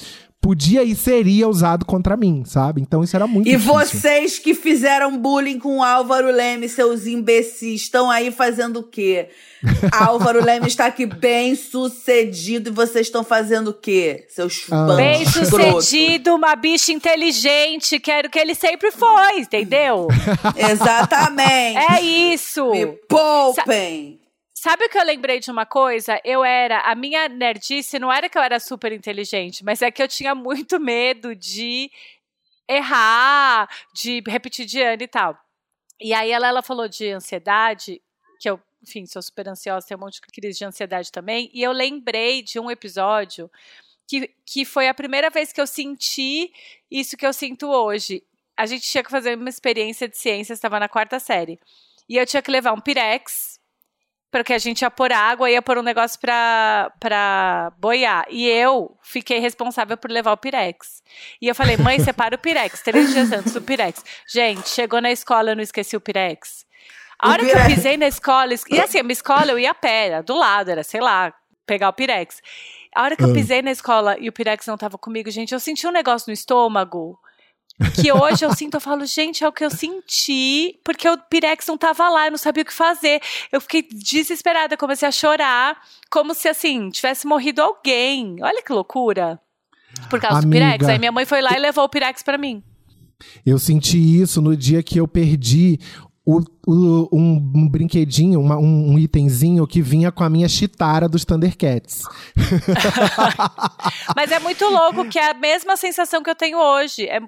podia e seria usado contra mim, sabe? Então isso era muito E difícil. vocês que fizeram bullying com o Álvaro Leme, seus imbecis, estão aí fazendo o quê? Álvaro Leme está aqui bem sucedido e vocês estão fazendo o quê? Seus Ah. Bem sucedido, uma bicha inteligente, que era o que ele sempre foi, entendeu? Exatamente. É isso! Me poupem. Sabe o que eu lembrei de uma coisa? Eu era. A minha nerdice não era que eu era super inteligente, mas é que eu tinha muito medo de errar, de repetir de ano e tal. E aí ela, ela falou de ansiedade, que eu, enfim, sou super ansiosa, tenho um monte de crise de ansiedade também. E eu lembrei de um episódio que, que foi a primeira vez que eu senti isso que eu sinto hoje. A gente tinha que fazer uma experiência de ciência, estava na quarta série. E eu tinha que levar um pirex, porque a gente ia pôr água, ia pôr um negócio pra, pra boiar. E eu fiquei responsável por levar o pirex. E eu falei, mãe, separa o pirex, três dias antes do pirex. Gente, chegou na escola, eu não esqueci o pirex. A hora que eu pisei na escola, e assim, a minha escola eu ia a pé, era do lado, era, sei lá, pegar o pirex. A hora que eu Ah. pisei na escola e o pirex não tava comigo, gente, eu senti um negócio no estômago. Que hoje eu sinto, eu falo, gente, é o que eu senti, porque o Pirex não tava lá, eu não sabia o que fazer. Eu fiquei desesperada, comecei a chorar, como se assim, tivesse morrido alguém. Olha que loucura. Por causa do Amiga. Pirex. Aí minha mãe foi lá e levou o Pirex pra mim. Eu senti isso no dia que eu perdi o- o- um, um brinquedinho, uma- um, um itemzinho que vinha com a minha chitara dos Thundercats. Mas é muito louco que é a mesma sensação que eu tenho hoje. É-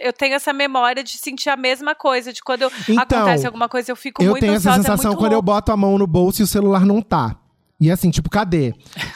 eu tenho essa memória de sentir a mesma coisa, de quando eu- Então, acontece alguma coisa, eu fico eu muito tenho ansiosa. essa é sensação muito quando eu louco. boto a mão no bolso e o celular não tá. E assim, tipo, cadê?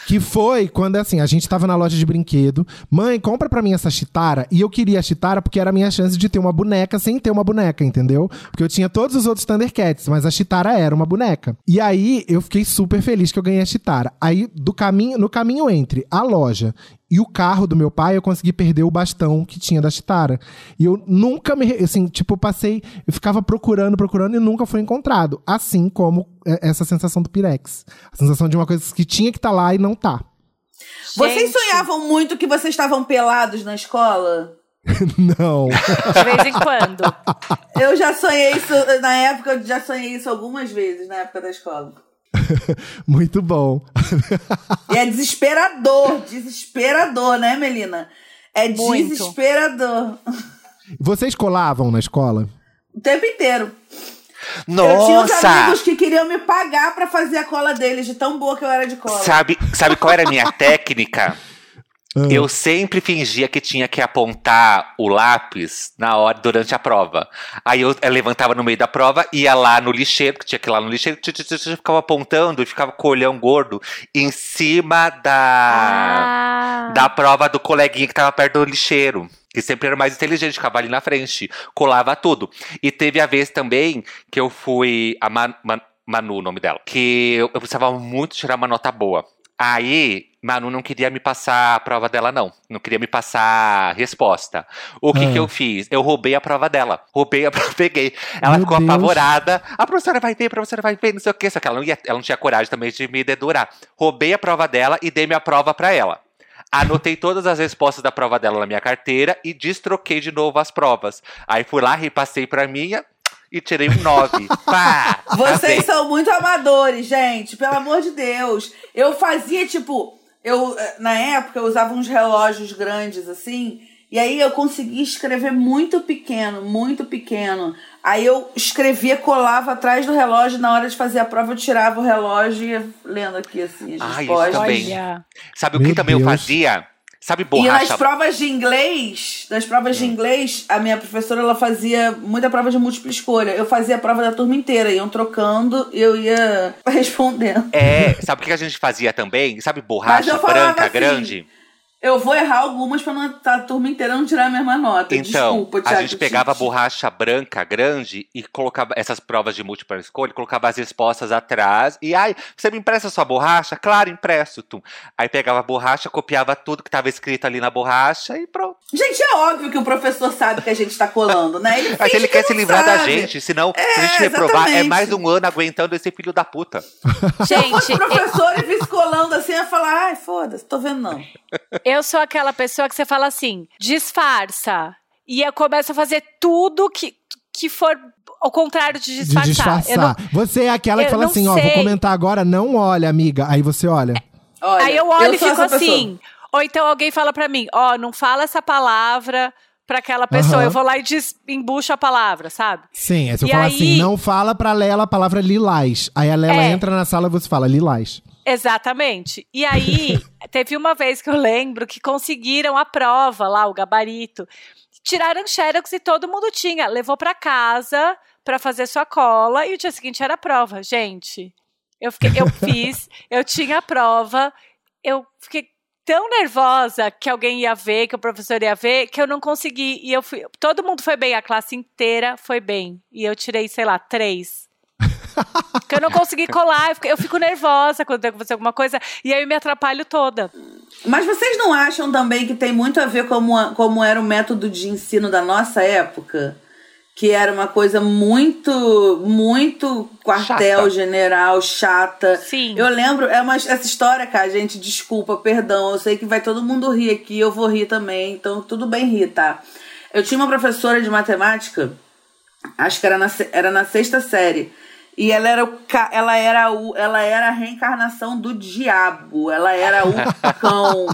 Que foi quando, assim, a gente tava na loja de brinquedo. Mãe, compra pra mim essa chitara. E eu queria a chitara porque era a minha chance de ter uma boneca sem ter uma boneca, entendeu? Porque eu tinha todos os outros Thundercats, mas a chitara era uma boneca. E aí, eu fiquei super feliz que eu ganhei a chitara. Aí, do caminho, no caminho entre a loja e o carro do meu pai, eu consegui perder o bastão que tinha da chitara. E eu nunca me. Assim, tipo, passei. Eu ficava procurando, procurando e nunca foi encontrado. Assim como é, essa sensação do Pirex. A sensação de uma coisa que tinha que estar lá e não tá. Vocês Gente, sonhavam muito que vocês estavam pelados na escola? não. De vez em quando. Eu já sonhei isso, na época, eu já sonhei isso algumas vezes, na época da escola. Muito bom. E é desesperador, desesperador, né, Melina? É Muito. desesperador. Vocês colavam na escola? O tempo inteiro. Eu tinha uns Nossa! amigos que queriam me pagar pra fazer a cola deles, de tão boa que eu era de cola. Sabe, sabe qual era a minha técnica? Ah. Eu sempre fingia que tinha que apontar o lápis na hora durante a prova. Aí eu, eh, levantava no meio da prova, ia lá no lixeiro, que tinha que ir lá no lixeiro, tch, tch, tch, tch, ficava apontando e ficava com o olhão gordo em cima da Ah. da prova do coleguinha que tava perto do lixeiro. Que sempre era mais inteligente, ficava ali na frente, colava tudo. E teve a vez também que eu fui. A Man- Man- Manu, o nome dela. Que eu, eu precisava muito tirar uma nota boa. Aí, Manu não queria me passar a prova dela, não. Não queria me passar a resposta. O que Ah. que eu fiz? Eu roubei a prova dela. Roubei a prova, peguei. Ela Meu ficou Deus. apavorada. A professora vai ver, a professora vai ver, não sei o quê. Só que ela não, ia, ela não tinha coragem também de me dedurar. Roubei a prova dela e dei minha prova pra ela. Anotei todas as respostas da prova dela na minha carteira e destroquei de novo as provas. Aí fui lá, repassei pra minha e tirei um 9. Pá! Vocês são muito amadores, gente. Pelo amor de Deus. Eu fazia, tipo, eu eh, na época eu usava uns relógios grandes assim, e aí eu conseguia escrever muito pequeno, muito pequeno. Aí eu escrevia, colava atrás do relógio, na hora de fazer a prova eu tirava o relógio e ia lendo aqui assim as Ah, isso respostas. também. Olha. Sabe o Meu que também eu Deus. fazia? Sabe E nas borracha? provas de inglês, nas provas de Hum. inglês, a minha professora ela fazia muita prova de múltipla escolha. Eu fazia a prova da turma inteira, iam trocando e eu ia respondendo. É, sabe o que a gente fazia também? Sabe borracha branca assim, grande? Eu vou errar algumas pra não, a turma inteira não tirar a mesma nota. Então, Desculpa, a Thiago, gente pegava a te- borracha branca grande e colocava essas provas de múltipla escolha, colocava as respostas atrás. E ai, você me empresta sua borracha? Claro, empresto. Tu. Aí pegava a borracha, copiava tudo que estava escrito ali na borracha e pronto. Gente, é óbvio que o professor sabe que a gente tá colando, né? Ele Mas ele que quer se livrar da sabe. gente, senão, se a É, gente reprovar, é mais um ano aguentando esse filho da puta. Se eu fosse Gente, professor e visse colando assim, eu ia falar, ai, foda-se, tô vendo não. Eu sou aquela pessoa que você fala assim, disfarça. E eu começo a fazer tudo que, que for ao contrário de disfarçar. De disfarçar. Eu não- Você é aquela que eu fala assim, ó, vou sei. comentar agora, não olha, amiga. Aí você olha. Olha, Aí eu olho e sou fico pessoa. assim. Ou então alguém fala pra mim, ó, não fala essa palavra pra aquela pessoa. Aham. Eu vou lá e des, embucho a palavra, sabe? Sim, aí você E fala aí- assim, não fala pra Lela a palavra lilás. Aí a Lela É. entra na sala e você fala lilás. Exatamente. E aí, teve uma vez que eu lembro que conseguiram a prova lá, o gabarito. Tiraram xerox e todo mundo tinha. Levou pra casa pra fazer sua cola e o dia seguinte era a prova. Gente, eu, fiquei, eu fiz, eu tinha a prova, eu fiquei tão nervosa que alguém ia ver, que o professor ia ver, que eu não consegui. E eu fui. Todo mundo foi bem, a classe inteira foi bem. E eu tirei, sei lá, três. Que eu não consegui colar, eu fico, eu fico nervosa quando tem que fazer alguma coisa, e aí eu me atrapalho toda. Mas vocês não acham também que tem muito a ver como, como era o método de ensino da nossa época? Que era uma coisa muito, muito quartel-general, chata. Sim. Eu lembro, é uma, essa história, cara, gente, desculpa, perdão. Eu sei que vai todo mundo rir aqui, eu vou rir também, então tudo bem rir, tá? Eu tinha uma professora de matemática, acho que era na, era na sexta série. E ela era, o, ela, era o, ela era a reencarnação do diabo. Ela era o cão.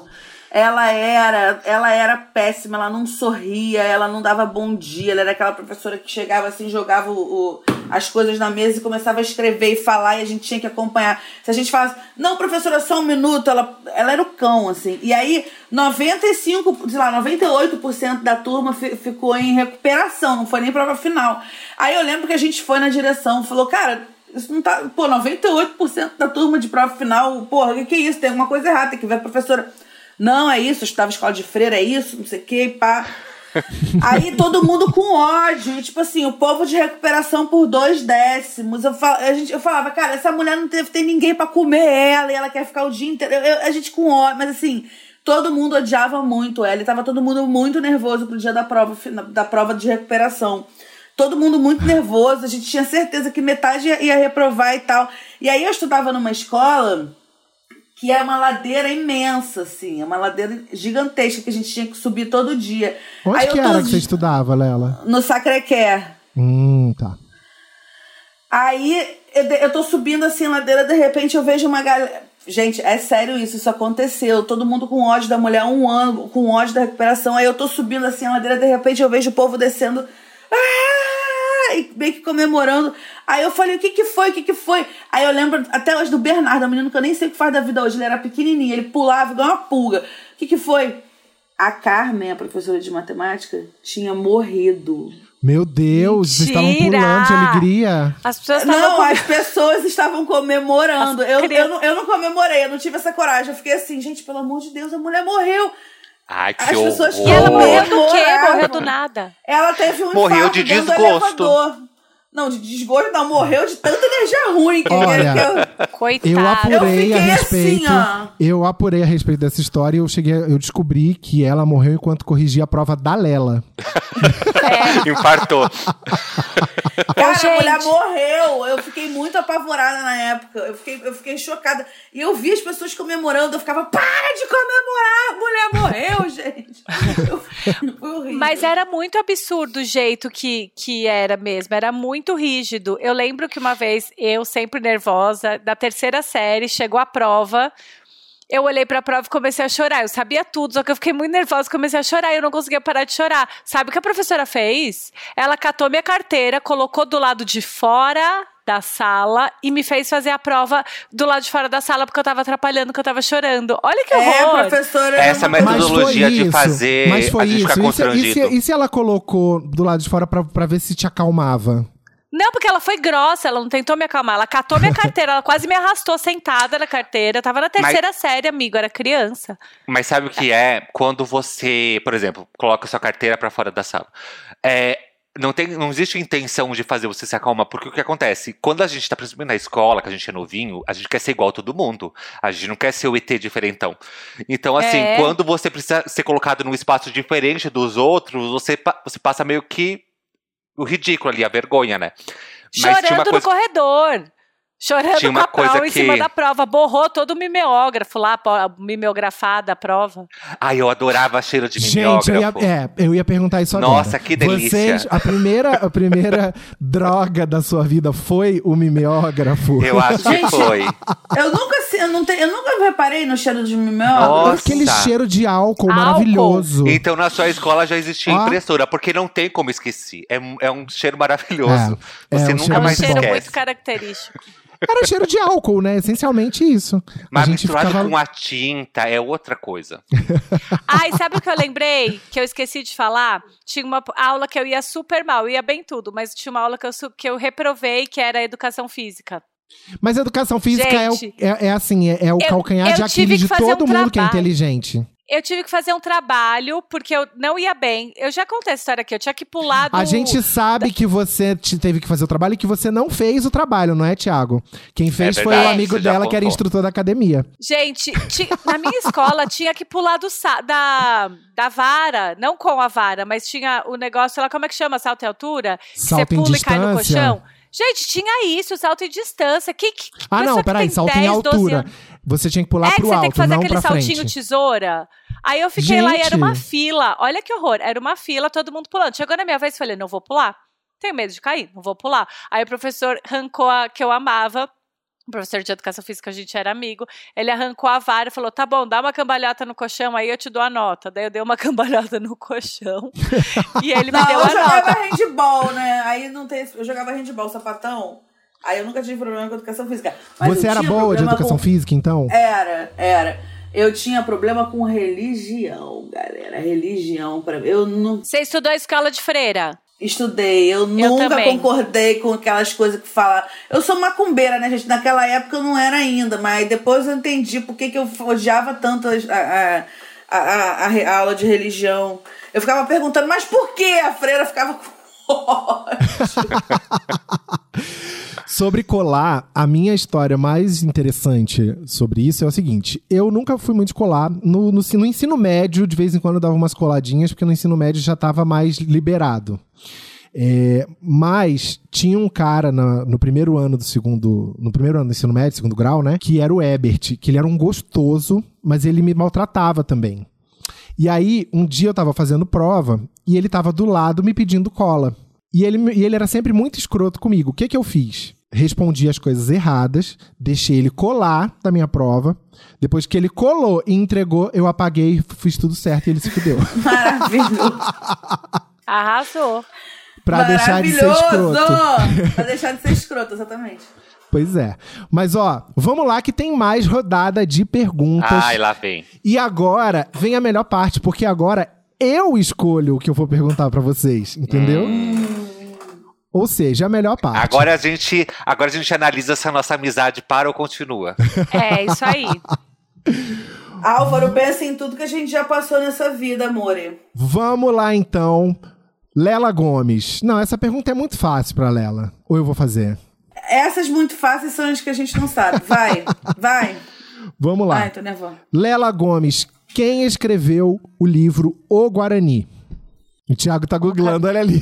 Ela era, ela era péssima, ela não sorria, ela não dava bom dia. Ela era aquela professora que chegava assim, jogava o, o- as coisas na mesa e começava a escrever e falar e a gente tinha que acompanhar. Se a gente falasse, não, professora, só um minuto, ela, ela era o cão, assim. E aí, 95, sei lá, 98% da turma fi- ficou em recuperação, não foi nem prova final. Aí eu lembro que a gente foi na direção, falou, cara, isso não tá. Pô, 98% da turma de prova final, porra, o que, que é isso? Tem alguma coisa errada, tem que ver a professora. Não, é isso, estava escola de freira, é isso, não sei o que, pá. Aí todo mundo com ódio, e tipo assim, o povo de recuperação por dois décimos. Eu, fal, a gente, eu falava, cara, essa mulher não deve ter ninguém pra comer ela e ela quer ficar o dia inteiro. Eu- eu- a gente com ódio, mas assim, todo mundo odiava muito ela e tava todo mundo muito nervoso pro dia da prova, da prova de recuperação. Todo mundo muito nervoso, a gente tinha certeza que metade ia, ia reprovar e tal. E aí eu estudava numa escola que é uma ladeira imensa, assim, é uma ladeira gigantesca que a gente tinha que subir todo dia. Onde Aí que era que você estudava, Lela? No Sacré-Cœur. Hum, tá. Aí eu, eu tô subindo assim ladeira, de repente eu vejo uma galera. Gente, é sério isso, isso aconteceu. Todo mundo com ódio da mulher, um ano com ódio da recuperação. Aí eu tô subindo assim a ladeira, de repente eu vejo o povo descendo. Ah! E meio que comemorando. Aí eu falei, o que que foi? O que que foi? Aí eu lembro até hoje do Bernardo, um menino que eu nem sei o que faz da vida hoje. Ele era pequenininho, ele pulava igual uma pulga. O que que foi? A Carmen, a professora de matemática, tinha morrido. Meu Deus, vocês estavam pulando de alegria. As pessoas estavam Não, com- as pessoas estavam comemorando. As Eu, eu, não, eu não comemorei, eu não tive essa coragem. Eu fiquei assim, gente, pelo amor de Deus, a mulher morreu. Ai, que As pessoas horror. E ela morreu do quê? Morreu do nada. Ela teve um Morreu de desgosto. elevador. Não, de desgosto não, morreu de tanta energia ruim. Que, Olha, que eu, Coitada. Eu apurei fiquei a assim, respeito. ó. eu apurei a respeito dessa história e eu cheguei, eu descobri que ela morreu enquanto corrigia a prova da Lela. Infartou. Cara, gente. a mulher morreu. Eu fiquei muito apavorada na época. Eu fiquei, eu fiquei chocada. E eu vi as pessoas comemorando. Eu ficava, para de comemorar! A mulher morreu, gente. Eu-. Mas era muito absurdo o jeito que, que era mesmo, era muito rígido. Eu lembro que uma vez, eu sempre nervosa, da terceira série, chegou a prova. Eu olhei pra prova e comecei a chorar. Eu sabia tudo, só que eu fiquei muito nervosa, comecei a chorar e eu não conseguia parar de chorar. Sabe o que a professora fez? Ela catou minha carteira, colocou do lado de fora da sala e me fez fazer a prova do lado de fora da sala porque eu tava atrapalhando, que eu tava chorando. Olha que É, horror! professora. Essa metodologia de fazer mas foi a gente isso. ficar E se, e, se, constrangido. e se ela colocou do lado de fora pra, pra ver se te acalmava? Não, porque ela foi grossa, ela não tentou me acalmar. Ela catou minha carteira, ela quase me arrastou sentada na carteira. Eu tava na terceira série, amigo, era criança. Mas sabe o que é? Quando você, por exemplo, coloca sua carteira pra fora da sala. É, não, tem, não existe intenção de fazer você se acalmar, porque o que acontece? Quando a gente tá, principalmente na escola, que a gente é novinho, a gente quer ser igual a todo mundo. A gente não quer ser o ET diferentão. Então, assim, É. quando você precisa ser colocado num espaço diferente dos outros, você, você passa meio que o ridículo ali, a vergonha, né? Chorando no corredor. Chorando Tinha com uma coisa em cima que- da prova. Borrou todo o mimeógrafo lá, mimeografada a prova. Ai, eu adorava cheiro de Gente, eu ia, mimeógrafo. é, eu ia perguntar isso agora. Nossa, que delícia. Vocês, a primeira, a primeira droga da sua vida foi o mimeógrafo? Eu acho que foi. Eu nunca, eu não tenho, eu nunca reparei no cheiro de. Nossa. Aquele cheiro de álcool, Álcool. maravilhoso. Então na sua escola já existia Ó. impressora, porque não tem como esquecer. É, um- é um cheiro maravilhoso. É, é Você um nunca cheiro É um mais cheiro esquece. muito característico. Era cheiro de álcool, né? Essencialmente isso. Mas a gente misturado ficava... com a tinta é outra coisa. Ai, sabe o que eu lembrei? Que eu esqueci de falar? Tinha uma aula que eu ia super mal, ia bem tudo, mas tinha uma aula que eu, que eu reprovei, que era educação física. Mas educação física é, o- Gente, é, é assim, é, é o eu- calcanhar eu de Aquiles de todo um mundo que é inteligente. Eu tive que fazer um trabalho, porque eu não ia bem. Eu já contei essa história aqui, eu tinha que pular do... A gente sabe que você te- teve que fazer o trabalho e que você não fez o trabalho, não é, Tiago? Quem fez foi o amigo dela, que era contou. instrutor da academia. Gente, ti- na minha escola tinha que pular do sa- da, da vara, não com a vara, mas tinha o negócio lá, como é que chama? Salto em altura? Que Salto você em pula e cai no colchão. Gente, tinha isso, salto em distância. Que, que, que Ah, não, que peraí, salto em 10, 12 altura. Você tinha que pular é que pro você alto, tem que fazer aquele saltinho frente. tesoura. Aí eu fiquei lá e era Gente. uma fila. Olha que horror. Era uma fila, todo mundo pulando. Chegou na minha vez, falei, não vou pular. Tenho medo de cair, não vou pular. Aí o professor arrancou a que eu amava. O professor de educação física, a gente era amigo. Ele arrancou a vara e falou: tá bom, dá uma cambalhota no colchão, aí eu te dou a nota. Daí eu dei uma cambalhota no colchão. e ele me Não, deu eu a jogava nota. handball, né? Aí não tem. Eu jogava handball, sapatão. Aí eu nunca tive problema com educação física. Mas Você eu era boa de educação com... física, então? Era, era. Eu tinha problema com religião, galera. Religião para Eu não Você estudou a escola de freira? Estudei, eu nunca também. concordei com aquelas coisas que falam. Eu sou macumbeira, né, gente? Naquela época eu não era ainda, mas depois eu entendi por que, que eu odiava tanto a, a, a, a aula de religião. Eu ficava perguntando, mas por que a freira ficava com ódio? Sobre colar, a minha história mais interessante sobre isso é o seguinte: eu nunca fui muito colar. No, no, no ensino médio, de vez em quando dava umas coladinhas, porque no ensino médio já estava mais liberado. É, mas tinha um cara na- no primeiro ano do segundo. No primeiro ano do ensino médio, segundo grau, né? Que era o Ebert, que ele era um gostoso, mas ele me maltratava também. E aí, um dia eu tava fazendo prova e ele tava do lado me pedindo cola. E ele, e ele era sempre muito escroto comigo. O que que eu fiz? Respondi as coisas erradas, deixei ele colar da minha prova. Depois que ele colou e entregou, eu apaguei, fiz tudo certo e ele se fudeu. Maravilhoso. Arrasou. pra deixar de ser escroto. Maravilhoso! pra deixar de ser escroto, exatamente. Pois é. Mas ó, vamos lá que tem mais rodada de perguntas. Ai, lá vem. E agora vem a melhor parte, porque agora eu escolho o que eu vou perguntar pra vocês, entendeu? Ou seja, a melhor parte. Agora a gente, agora a gente analisa se a nossa amizade para ou continua. É, isso aí. Álvaro, pensa em tudo que a gente já passou nessa vida, amore. Vamos lá então. Lela Gomes. Não, essa pergunta é muito fácil pra Lela. Ou eu vou fazer? Essas muito fáceis são as que a gente não sabe. Vai, vai. Vamos lá. Ai, tô nervosa. Lela Gomes. Quem escreveu o livro O Guarani? O Thiago tá googlando, olha ali.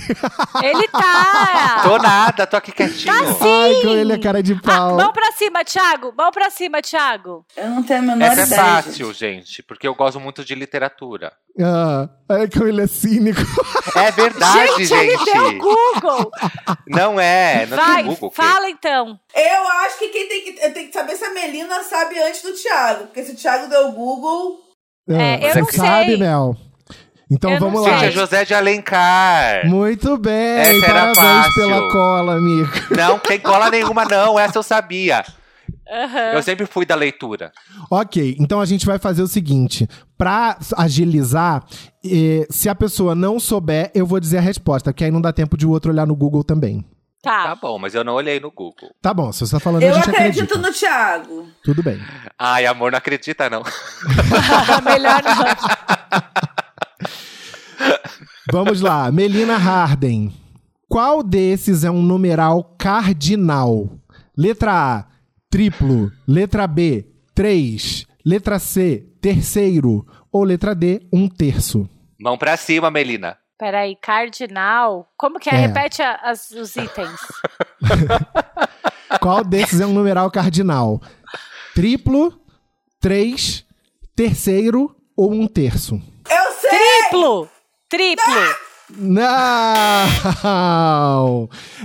Ele tá! Tô nada, tô aqui quietinho. Ai, com ele é cara de Ah, pau. mão pra cima, Thiago! Mão pra cima, Thiago! Eu não tenho a menor Essa é ideia. fácil, gente, porque eu gosto muito de literatura. Ah, olha como ele é cínico. É verdade, gente, ele gente. deu Google! Não é, não Vai, tem Google. fala então. Eu acho que quem tem que, eu tenho que saber se a Melina sabe antes do Thiago. Porque se o Thiago deu Google. É, eu Você não sabe, sei. Mel? Então Eu vamos lá. É José de Alencar. Muito bem, Essa era parabéns fácil. pela cola, amigo. Não tem cola nenhuma, não. Essa eu sabia. Aham. Eu sempre fui da leitura. Ok, então a gente vai fazer o seguinte: pra agilizar, eh, se a pessoa não souber, eu vou dizer a resposta, que aí não dá tempo de o outro olhar no Google também. Tá Tá. bom, mas eu não olhei no Google. Tá bom, se você tá falando, a Eu gente acredito acredita. no Thiago. Tudo bem. Ai, amor, não acredita, não. Melhor não. Vamos lá, Melina Harden. Qual desses é um numeral cardinal? Letra A, triplo. Letra B, três. Letra C, terceiro. Ou letra D, um terço. Mão pra cima, Melina. Peraí, cardinal? Como que é? É. Repete a- as- os itens. Qual desses é um numeral cardinal? Triplo, três, terceiro ou um terço? Eu sei! Triplo! Triplo! Não!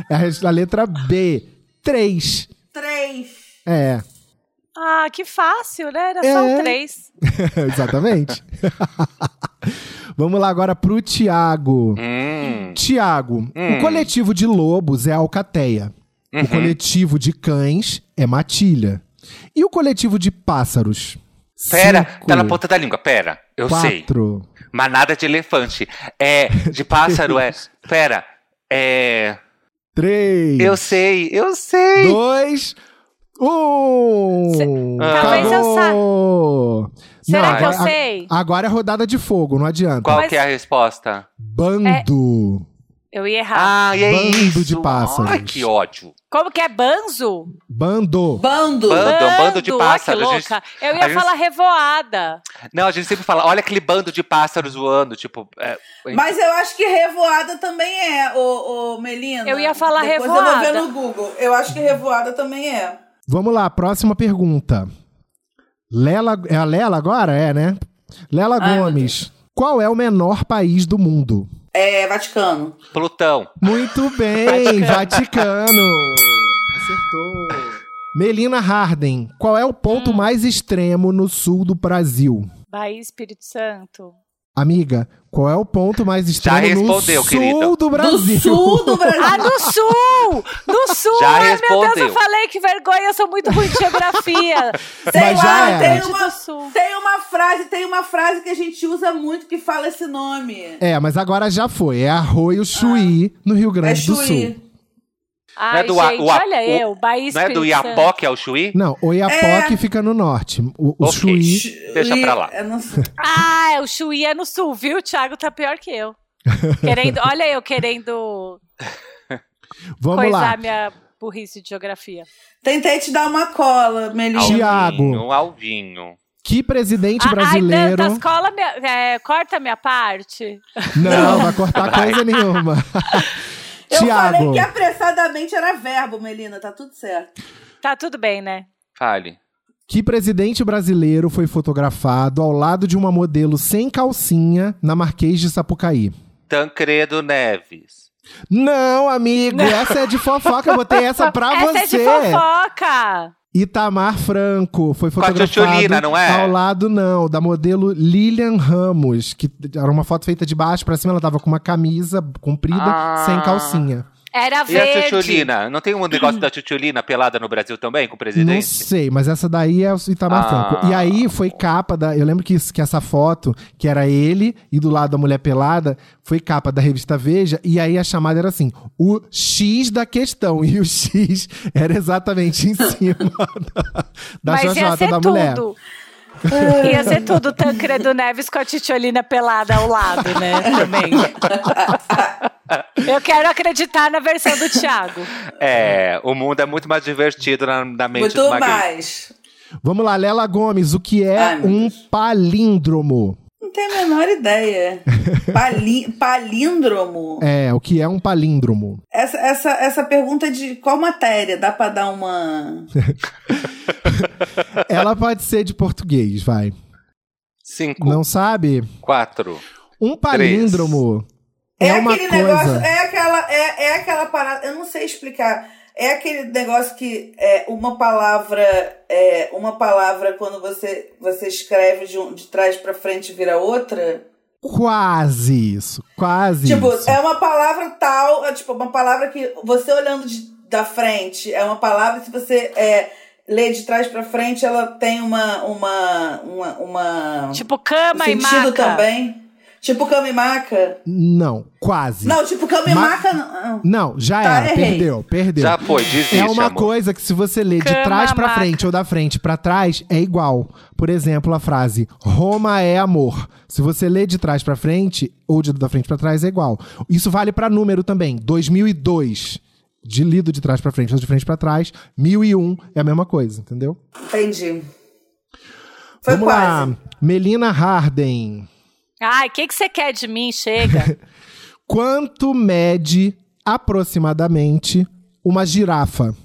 É a letra B, três. Três. É, Ah, que fácil, né? Era só É. um três. exatamente. Vamos lá agora pro Tiago. Hum. Tiago, o coletivo de lobos é a alcateia. O coletivo de cães é matilha. E o coletivo de pássaros? Pera, Cinco, tá na ponta da língua. Pera, eu sei. quatro, Manada de elefante. É, de pássaro é. Pera, é. três, Eu sei, eu sei. dois, um. Ah. Talvez eu sa- Acabou. Será Não, que eu agora- sei? Agora é rodada de fogo, não adianta. Qual Mas- que é a resposta? Bando. Eu ia errar. Ah, e é Bando isso. de pássaros. Ai, que ódio. Como que é banzo? Bando. Bando. Bando. é um bando de Ai, pássaros. que louca. gente- Eu ia gente- falar revoada. Não, a gente sempre fala, olha aquele bando de pássaros voando, tipo. é, Mas eu acho que revoada também é, ô, ô Melina. Eu ia falar Depois revoada. eu vou ver no Google. Eu acho que revoada também é. Vamos lá, próxima pergunta. Lela, é a Lela agora? É, né? Lela Ai, Gomes. Qual é o menor país do mundo? É Vaticano. Plutão. Muito bem, Vaticano. Acertou. Melina Harden. Qual é o ponto Hum. mais extremo no sul do Brasil? Bahia, Espírito Santo. Amiga, qual é o ponto mais respondeu, no sul querida. do Brasil? Do sul do Brasil. Ah, no sul! No sul! Já Ai, meu Deus, respondeu. eu falei que vergonha, eu sou muito ruim de geografia. Sei Mas já lá, era. tem uma, do tem uma frase, tem uma frase que a gente usa muito que fala esse nome. É, mas agora já foi. É Arroio Chuí, no Rio É Grande do Chuí. Sul. Ai, do A- gente, o A- olha o- eu, Bahia, Não é do Iapó que é o Chuí? Não, Oiapoque fica no norte. O, o Ok. Chuí. Chuí, Deixa pra lá. não sei. Ah, o Chuí é no sul, viu? O Thiago tá pior que eu. Querendo, olha eu querendo Vamos coisar lá. minha burrice de geografia. Tentei te dar uma cola, Melina. Tiago. Alvinho, Alvinho. Que presidente Ah, brasileiro. Ai, Dantas, cola minha, é, corta minha parte. Não, vai cortar coisa nenhuma. Eu Tiago. falei que apressadamente era verbo, Melina, tá tudo certo. Tá tudo bem, né? Fale. Que presidente brasileiro foi fotografado ao lado de uma modelo sem calcinha na Marquês de Sapucaí? Tancredo Neves. Não, amigo, essa é de fofoca. Eu botei essa pra Essa você. é de fofoca. Itamar Franco foi fotografado não é? ao lado não, da modelo Lilian Ramos, que era uma foto feita de baixo pra cima, ela tava com uma camisa comprida, Ah. sem calcinha. Era E a verde. Tchutchulina? Não tem um negócio da Tchutchulina pelada no Brasil também, com o Não presidente? sei, mas essa daí é o Itamar Ah. Franco. E aí foi capa da. Eu lembro que, isso- que essa foto, que era ele e do lado da mulher pelada, foi capa da revista Veja. E aí a chamada era assim: o X da questão. E o X era exatamente em cima da, da Mas ia Jojota ser da tudo. mulher. Ia ser tudo Tancredo Neves com a Titiolina pelada ao lado, né? Também. Eu quero acreditar na versão do Thiago. É, o mundo é muito mais divertido na, na mente de Muito uma gay. mais. Vamos lá, Lela Gomes, o que é Ai, um palíndromo? Não tenho a menor ideia. Pali- palíndromo? É, o que é um palíndromo? Essa, essa, essa pergunta é de qual matéria? Dá pra dar uma. Ela pode ser de português, vai. Cinco, Não sabe? quatro. Um palíndromo é, É, uma aquele coisa. negócio, é aquela, é, é aquela parada, eu não sei explicar. É aquele negócio que é uma palavra, é uma palavra quando você você escreve de, um, de trás pra frente vira outra. Quase isso, quase Tipo, isso. é uma palavra tal, é tipo uma palavra que você olhando de- da frente é uma palavra se você é, lê de trás pra frente ela tem uma uma uma, uma Tipo cama e sentido maca. também. Tipo cama e maca. Não, quase. Não, tipo cama e Ma- maca não. Não, já Tá, era, errei. perdeu, perdeu. Já foi, desiste, é uma amor. coisa que se você lê de Cama, trás pra maca. frente ou da frente pra trás, é igual. Por exemplo, a frase Roma é amor. Se você lê de trás pra frente ou de da frente pra trás, é igual. Isso vale pra número também. 2002, de lido de trás pra frente ou de frente pra trás. 1001 é a mesma coisa, entendeu? Entendi. Foi Vamos quase. lá. Melina Harden. Ai, o que, que você quer de mim? Chega. Quanto mede aproximadamente uma girafa?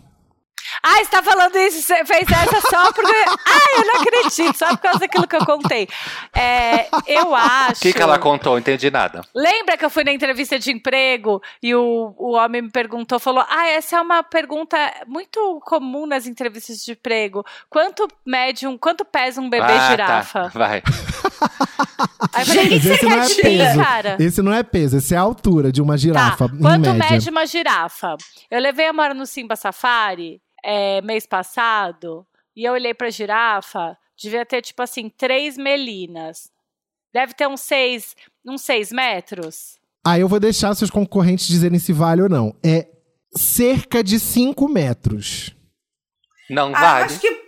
Ai, você tá falando isso, você fez essa só porque. Ai, eu não acredito, só por causa daquilo que eu contei. É, eu acho. O que, que ela contou? Entendi nada. Lembra que eu fui na entrevista de emprego e o, o homem me perguntou, falou: Ah, essa é uma pergunta muito comum nas entrevistas de emprego. Quanto mede um, quanto pesa um bebê ah, girafa? Tá. Vai. Aí eu falei, o que, que você esse não quer é de mim, peso. cara? Esse não é peso, esse é a altura de uma girafa, Tá, em quanto média. mede uma girafa? Eu levei a Mora no Simba Safari. é, mês passado e eu olhei pra girafa, devia ter, tipo assim, três melinas. Deve ter uns seis, uns seis metros. Aí eu vou deixar seus concorrentes dizerem se vale ou não. É cerca de 5 metros. Não Ah, vale. acho que.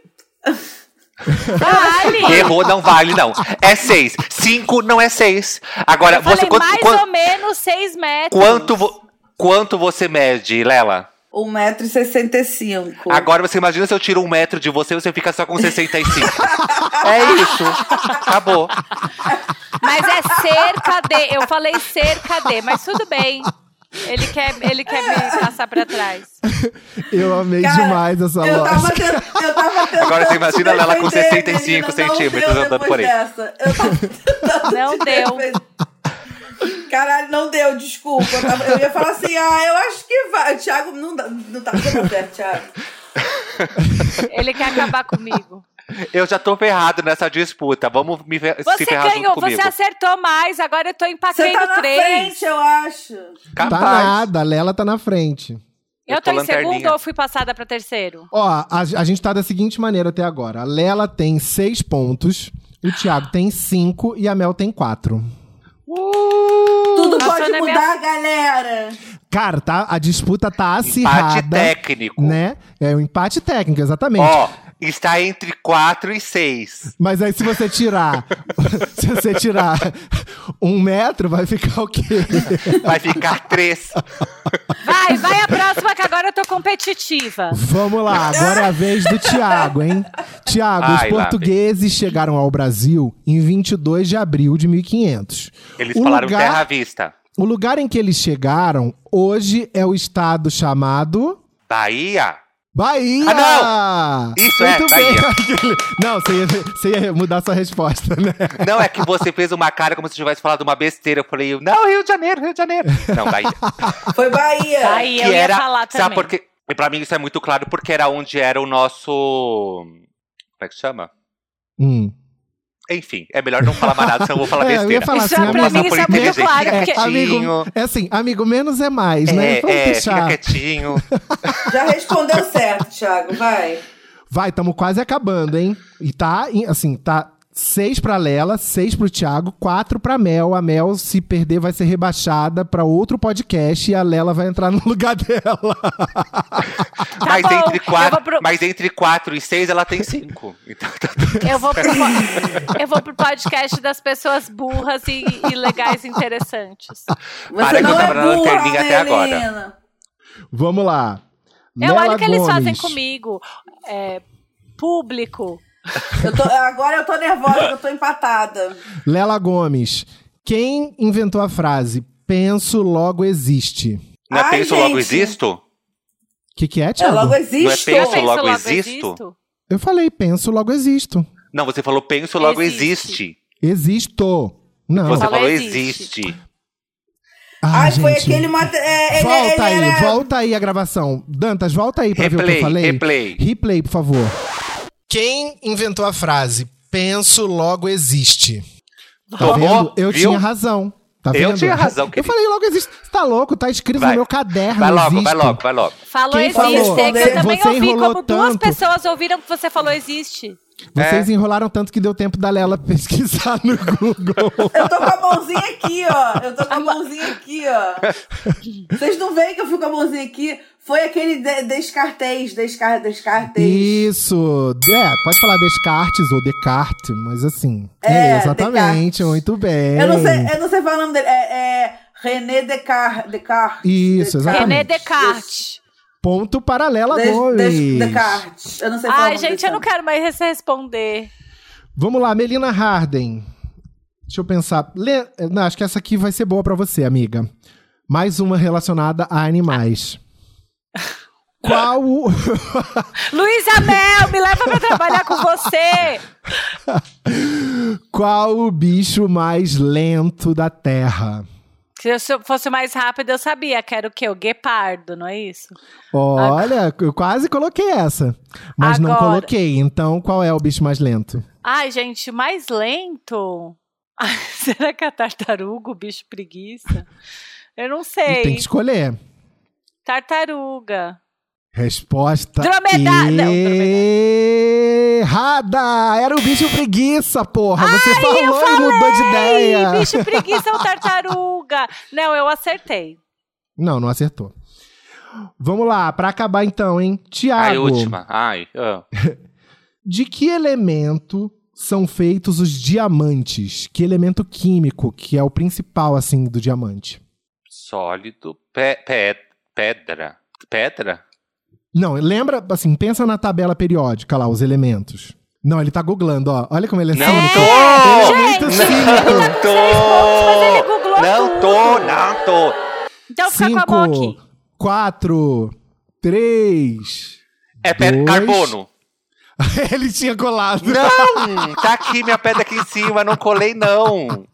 Vale! Errou, não vale, não. É seis. Cinco não é seis. Agora, Eu falei você quanto, mais quan- ou menos seis metros. quanto, quanto você mede, Lela? 1,65m. Agora você imagina se eu tiro um metro de você, você fica só com 65. é isso. Acabou. Mas é cerca de. Eu falei cerca de, mas tudo bem. Ele quer, ele quer me passar pra trás. Eu amei Cara, demais essa Eu tava, lógica. tent- eu tava tentando. Agora você imagina ela com defender, 65 menina, não centímetros andando por aí. dessa. Eu tava tentando Não deu. Caralho, não deu, desculpa. Eu, tava- eu ia falar assim, ah, eu acho que vai. Thiago, não, dá- não tá dando certo, Thiago. Ele quer acabar comigo. Eu já tô ferrado nessa disputa. Vamos me se Você ferrar ganhou, junto comigo. você acertou mais. Agora eu tô Você empatando tá na três. frente, eu acho. Tá Capaz. nada, a Lela tá na frente. Eu, Eu tô tô em segundo ou fui passada pra terceiro? Ó, a, a gente tá da seguinte maneira até agora. A Lela tem 6 pontos, o Thiago tem 5 e a Mel tem 4. Tudo Passou pode na minha- mudar, galera. Cara, tá, a disputa tá Empate acirrada. técnico. Né? É um empate técnico, exatamente. Ó, está entre 4 e 6. Mas aí se você tirar. se você tirar um metro, vai ficar o quê? Vai ficar 3. Vai, vai a próxima que agora eu tô competitiva. Vamos lá, agora é a vez do Tiago, hein? Tiago, os lá portugueses chegaram ao Brasil em 22 de abril de 1500. Eles O falaram lugar- terra à vista. O lugar em que eles chegaram hoje é o estado chamado Bahia? Bahia! Ah, Isso é, bem. não, você ia, você ia mudar sua resposta, né? Não, é que você fez uma cara como se tivesse falado uma besteira. Eu falei, não, Rio de Janeiro, Rio de Janeiro. Não, Bahia. Foi Bahia. Aí que eu ia era, falar também. sabe porque e pra mim isso é muito claro porque era onde era o nosso como é que chama? Hum. Enfim, é melhor não falar mais nada, senão eu vou falar É, eu ia besteira. falar Isso assim, é pra amigo, mim, isso é muito inteligente, claro. fica Porque, amigo, é assim, amigo, menos é mais, né? É, Vamos é, deixar. fica quietinho. Já respondeu certo, Thiago, vai. Vai, estamos quase acabando, hein? E tá, assim, tá seis pra Lela, seis pro Thiago, quatro pra Mel. A Mel, se perder, vai ser rebaixada pra outro podcast e a Lela vai entrar no lugar dela. mas, Tá bom, entre quatro, pro- mas entre 4 e 6 ela tem 5. Então tá tudo Eu vou, pro, po- eu vou pro podcast das pessoas burras e, e legais interessantes. Você Para que não eu é tava na burra, lanterninha até agora. Melina. Vamos lá. Eu Lela olho o que eles fazem comigo. É, público. Eu tô- agora eu tô nervosa, eu tô empatada. Lela Gomes. Quem inventou a frase penso, logo existe? Não é Ai, penso logo gente. existo? O que, que é, É, Thiago? logo existe. Não é penso, Penso, logo existo? Eu falei penso, logo existo. Não, você falou penso logo Existe. existe. Existo. Não. Você Falou existe. existe. Ah, Ai, foi gente. aquele. Mate... É, ele, Volta ele aí, era... volta aí a gravação. Dantas, volta aí pra ver o que eu Replay, falei. replay. Replay, por favor. Quem inventou a frase penso, logo existe? Tá vendo? Eu Viu? tinha razão. Tá Eu tinha razão, Eu querido. falei logo existe. Você tá louco? Tá escrito Vai. no meu caderno. Vai logo, existe. vai logo, vai logo. Falou Quem existe, falou? é que eu também Você ouvi como duas tanto. pessoas ouviram que você falou existe. Vocês É. enrolaram tanto que deu tempo da Lela pesquisar no Google. Eu tô com a mãozinha aqui, ó. Eu tô com a mãozinha aqui, ó. Vocês não veem que eu fico com a mãozinha aqui? Foi aquele de Descartes, Descar Descartes. Isso. É, pode falar Descartes ou Descartes, mas assim. É, exatamente, Descartes. muito bem. Eu não sei, eu não sei falar o nome dele. É, é René Descartes. Descartes. Isso, exatamente. René Descartes. Ponto para Lela Des- Gomes. Des- Descartes. Eu não sei falar o Ai, gente, eu não quero mais responder. Vamos lá, Melina Harden. Deixa eu pensar. Lê- Não, acho que essa aqui vai ser boa pra você, amiga. Mais uma relacionada a animais. Qual o... Luísa Mel, me leva pra trabalhar com você. Qual o bicho mais lento da Terra? Se eu se eu fosse mais rápido, eu sabia que era o quê? O guepardo, não é isso? Olha, eu quase coloquei essa. Mas não Agora. coloquei. Então, qual é o bicho mais lento? Ai, gente, mais lento? Será que é a tartaruga, o bicho preguiça? Eu não sei. Tem que escolher. Tartaruga. Resposta não, errada! Era o bicho preguiça, porra! Você eu falou e mudou de Ei, ideia! bicho preguiça ou tartaruga? Não, eu acertei. Não, não acertou. Vamos lá, pra acabar então, hein? Ai, Tiago, última. Ai, ah. de que elemento são feitos os diamantes? Que elemento químico que é o principal, assim, do diamante? Sólido. Pe pe pedra. Pedra? Não, lembra, assim, pensa na tabela periódica lá, os elementos. Não, ele tá googlando, ó. Olha como ele é Não cínico. tô! Ele é muito Gente, cínico. Não tô! mas ele googlou Não tô, não tô. Então fica com a mão aqui. Cinco, quatro, três... É Dois. carbono. ele tinha colado. Não! Tá aqui minha pedra aqui em cima, não colei, não.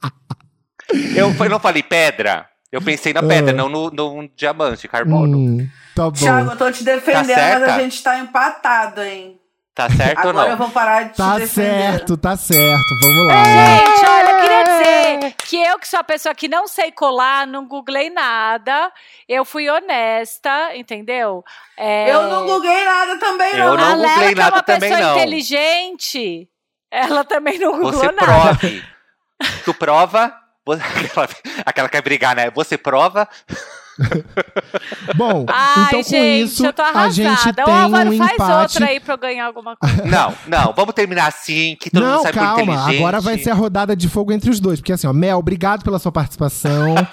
Eu, eu não falei pedra. Eu pensei na pedra, Ah. não no, no diamante, carbono. Hum, tá bom. Thiago, eu tô te defendendo, Tá mas a gente tá empatado, hein? Tá certo ou Agora não? eu vou parar de te Tá defender. certo, tá certo. Vamos lá. Gente, olha, eu queria dizer que eu, que sou a pessoa que não sei colar, não googlei nada. Eu fui honesta, entendeu? É, Eu não googlei nada também, Eu não. não a Lela, googlei que é uma nada também, pessoa não. inteligente, ela também não googlou Você nada. prove. Tu prova. Aquela, aquela que quer brigar, né? Você prova. Bom, Ai, então com gente, isso eu tô a gente tem Álvaro, um faz empate. outra aí pra eu ganhar alguma coisa. Não, não. Vamos terminar assim, que todo mundo Não, sai por calma. inteligente. Agora vai ser a rodada de fogo entre os dois. Porque assim, ó, Mel, obrigado pela sua participação.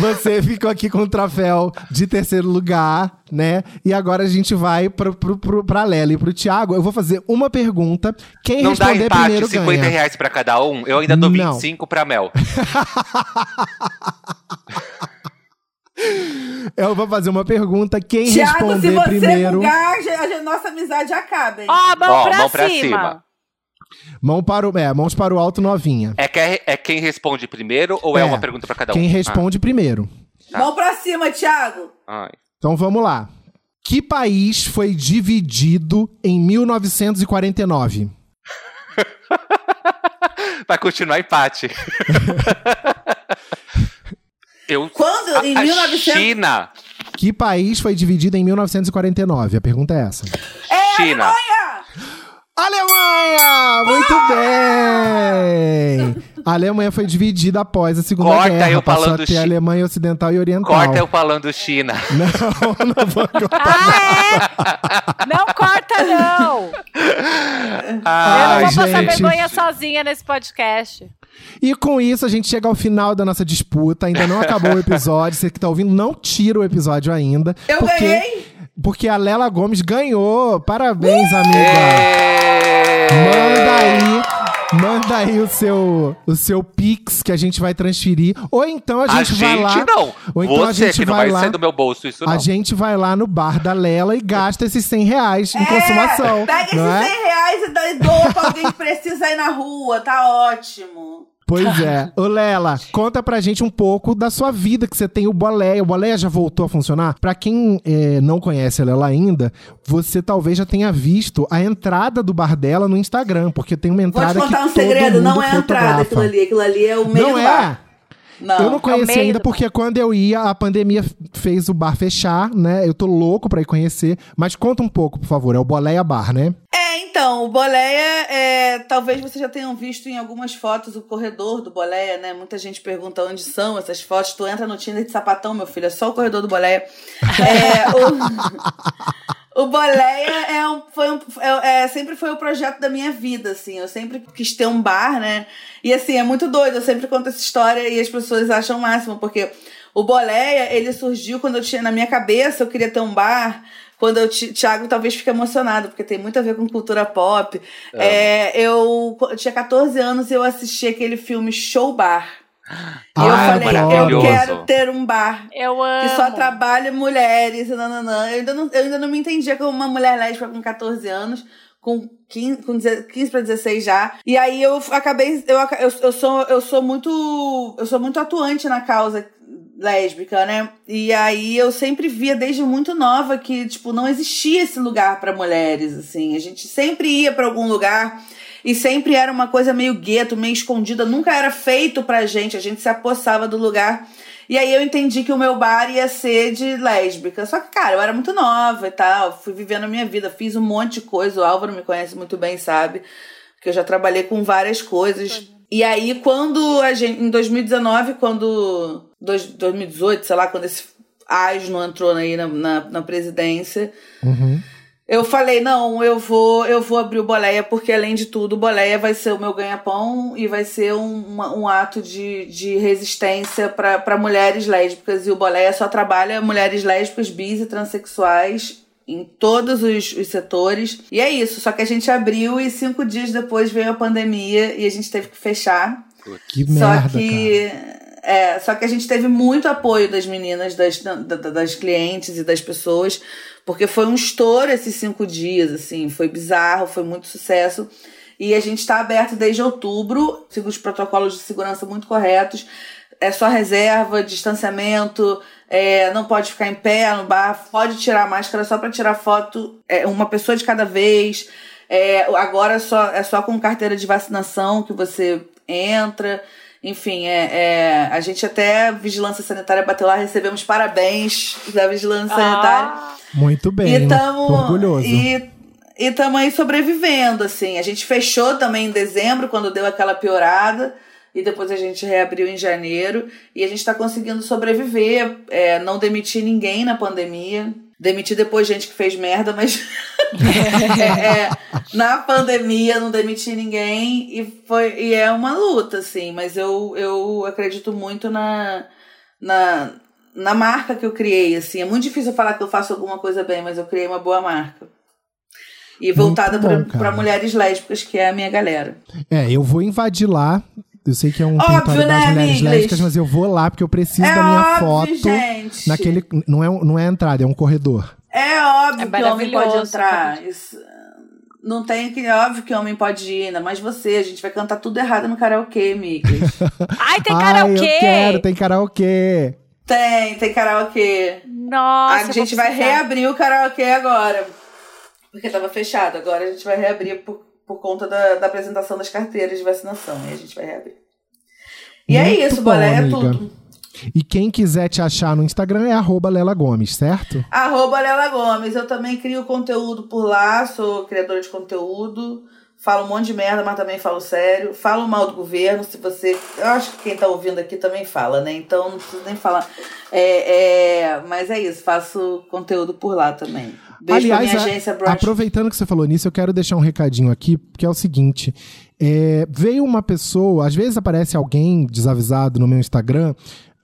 Você ficou aqui com o troféu de terceiro lugar, né? E agora a gente vai pro, pro, pro, pra Lela e pro Thiago. Eu vou fazer uma pergunta. Quem Não dá responder empate, primeiro 50 ganha. reais pra cada um? Eu ainda dou Não. 25 pra Mel. Eu vou fazer uma pergunta. Quem Thiago, se responder você primeiro. bugar, a, nossa amizade acaba, hein? Ó, mão, Ó, pra, mão pra cima. Mão para o, é, mãos para o alto novinha. É, que- é quem responde primeiro ou é, É, uma pergunta pra cada um? Quem responde primeiro. tá. Mão pra cima, Thiago. Ah, ai. Então vamos lá. Que país foi dividido em 1949? Vai continuar empate. Eu, Quando? a, Em a 1900? China. Que país foi dividido em 1949? A pergunta é essa. China. Olha! Alemanha! Muito bem! A Alemanha foi dividida após a Segunda Corta Guerra. eu Passou falando a ter chi- Alemanha Ocidental e Oriental. Corta eu falando China. Não, não vou cortar. Ah, é? Não corta, não! eu Ah, não vou passar gente. vergonha sozinha nesse podcast. E com isso, a gente chega ao final da nossa disputa. Ainda não acabou o episódio. Você que tá ouvindo, não tira o episódio ainda. Eu porque, ganhei. Porque a Lela Gomes ganhou. Parabéns, amiga. Ê! Manda aí. Manda aí o seu, o seu Pix que a gente vai transferir. Ou então a A gente, vai lá. gente não. Ou então a Você gente que não vai vai lá. sair do meu bolso isso não. A gente vai lá no bar da Lela e gasta esses 100 reais em consumação. É, pega não esses é? 100 reais e dá- e doa pra alguém que precisa ir na rua. Tá ótimo. Pois é. Ô, Lela, conta pra gente um pouco da sua vida, que você tem o Boleia. O Boleia já voltou a funcionar? Pra quem é, não conhece a Lela ainda, você talvez já tenha visto a entrada do bar dela no Instagram, porque tem uma Vou entrada te contar um segredo. Não é a entrada aquilo ali. Aquilo ali é o meio Não do é? Não. Eu não conheci meio ainda porque quando eu ia, a pandemia fez o bar fechar, né? Eu tô louco pra ir conhecer. Mas conta um pouco, por favor. É o Boleia Bar, né? É, então, o Boleia, é, talvez vocês já tenham visto em algumas fotos o corredor do Boleia, né? Muita gente pergunta onde são essas fotos. Tu entra no Tinder de sapatão, meu filho, é só o corredor do Boleia. É, o, o Boleia é um, foi um, é, é, sempre foi o projeto da minha vida, assim. Eu sempre quis ter um bar, né? E assim, é muito doido. Eu sempre conto essa história e as pessoas acham o máximo, porque o Boleia, ele surgiu quando eu tinha na minha cabeça, eu queria ter um bar quando eu, Thiago talvez fique emocionado, porque tem muito a ver com cultura pop. É, eu, eu tinha 14 anos e eu assisti aquele filme Show Bar. E eu falei, eu quero ter um bar Eu amo. que só trabalha mulheres, nananã. Eu ainda, não, eu ainda não me entendia como uma mulher lésbica com 14 anos, com 15, com 15 para 16 já. E aí eu acabei. Eu, eu, eu, sou, eu sou muito. Eu sou muito atuante na causa lésbica, né? E aí eu sempre via desde muito nova que, tipo, não existia esse lugar para mulheres, assim. A gente sempre ia para algum lugar e sempre era uma coisa meio gueto, meio escondida, nunca era feito pra gente, a gente se apossava do lugar. E aí eu entendi que o meu bar ia ser de lésbica. Só que, cara, eu era muito nova e tal. Fui vivendo a minha vida, fiz um monte de coisa. O Álvaro me conhece muito bem, sabe? Porque eu já trabalhei com várias coisas. E aí, quando a gente. Em 2019, quando. Dois, 2018, sei lá, quando esse Asno entrou aí na, na, na presidência. Uhum. Eu falei, não, eu vou, eu vou abrir o Boleia, porque além de tudo, o Boleia vai ser o meu ganha-pão e vai ser um, um ato de, de resistência para mulheres lésbicas. E o Boleia só trabalha mulheres lésbicas, bis e transexuais em todos os, os setores. E é isso, só que a gente abriu e cinco dias depois veio a pandemia e a gente teve que fechar. Que Só merda, que. cara. É, só que a gente teve muito apoio das meninas, das, da- da- das clientes e das pessoas, porque foi um estouro esses cinco dias, assim, foi bizarro, foi muito sucesso. E a gente está aberto desde outubro, sigo os protocolos de segurança muito corretos. É só reserva, distanciamento, é, não pode ficar em pé no bar, pode tirar máscara só para tirar foto, é, uma pessoa de cada vez. É, agora é só, é só com carteira de vacinação que você entra. Enfim, é, é, a gente até, Vigilância Sanitária bateu lá, recebemos parabéns da Vigilância Sanitária. Ah, Muito bem. E tamo, orgulhoso. E, e tamo aí sobrevivendo, assim. A gente fechou também em dezembro, quando deu aquela piorada. E depois a gente reabriu em janeiro. E a gente tá conseguindo sobreviver. É, não demitir ninguém na pandemia. Demiti depois gente que fez merda, mas é, é, na pandemia não demiti ninguém e foi e é uma luta assim, mas eu, eu acredito muito na, na na marca que eu criei assim. É muito difícil falar que eu faço alguma coisa bem, mas eu criei uma boa marca. E voltada para mulheres lésbicas, que é a minha galera. É, eu vou invadir lá. Eu sei que é um Óbvio, território das né, mulheres lésbicas, mas eu vou lá porque eu preciso é da minha óbvio, foto gente. naquele. Não é, não é entrada, é um corredor. É óbvio É que homem pode entrar. pode. Isso, não tem que. É óbvio que homem pode ir, ainda mais você. A gente vai cantar tudo errado no karaokê, amigas. Ai, tem Ai, karaokê! eu quero, tem karaokê. tem, tem karaokê. Nossa, a gente vai precisar. reabrir o karaokê agora. Porque tava fechado. Agora a gente vai reabrir por, por conta da, da apresentação das carteiras de vacinação. E a gente vai reabrir. E é Muito isso, bom, bolé, é tudo. E quem quiser te achar no Instagram é arroba Lela Gomes, certo? Arroba Lela Gomes. Eu também crio conteúdo por lá, sou criadora de conteúdo. Falo um monte de merda, mas também falo sério. Falo mal do governo, se você. Eu acho que quem tá ouvindo aqui também fala, né? Então não preciso nem falar. É, é... Mas é isso, faço conteúdo por lá também. Beijo pra minha a- agência Broad. aproveitando que você falou nisso, eu quero deixar um recadinho aqui, que é o seguinte: é, veio uma pessoa, às vezes aparece alguém desavisado no meu Instagram.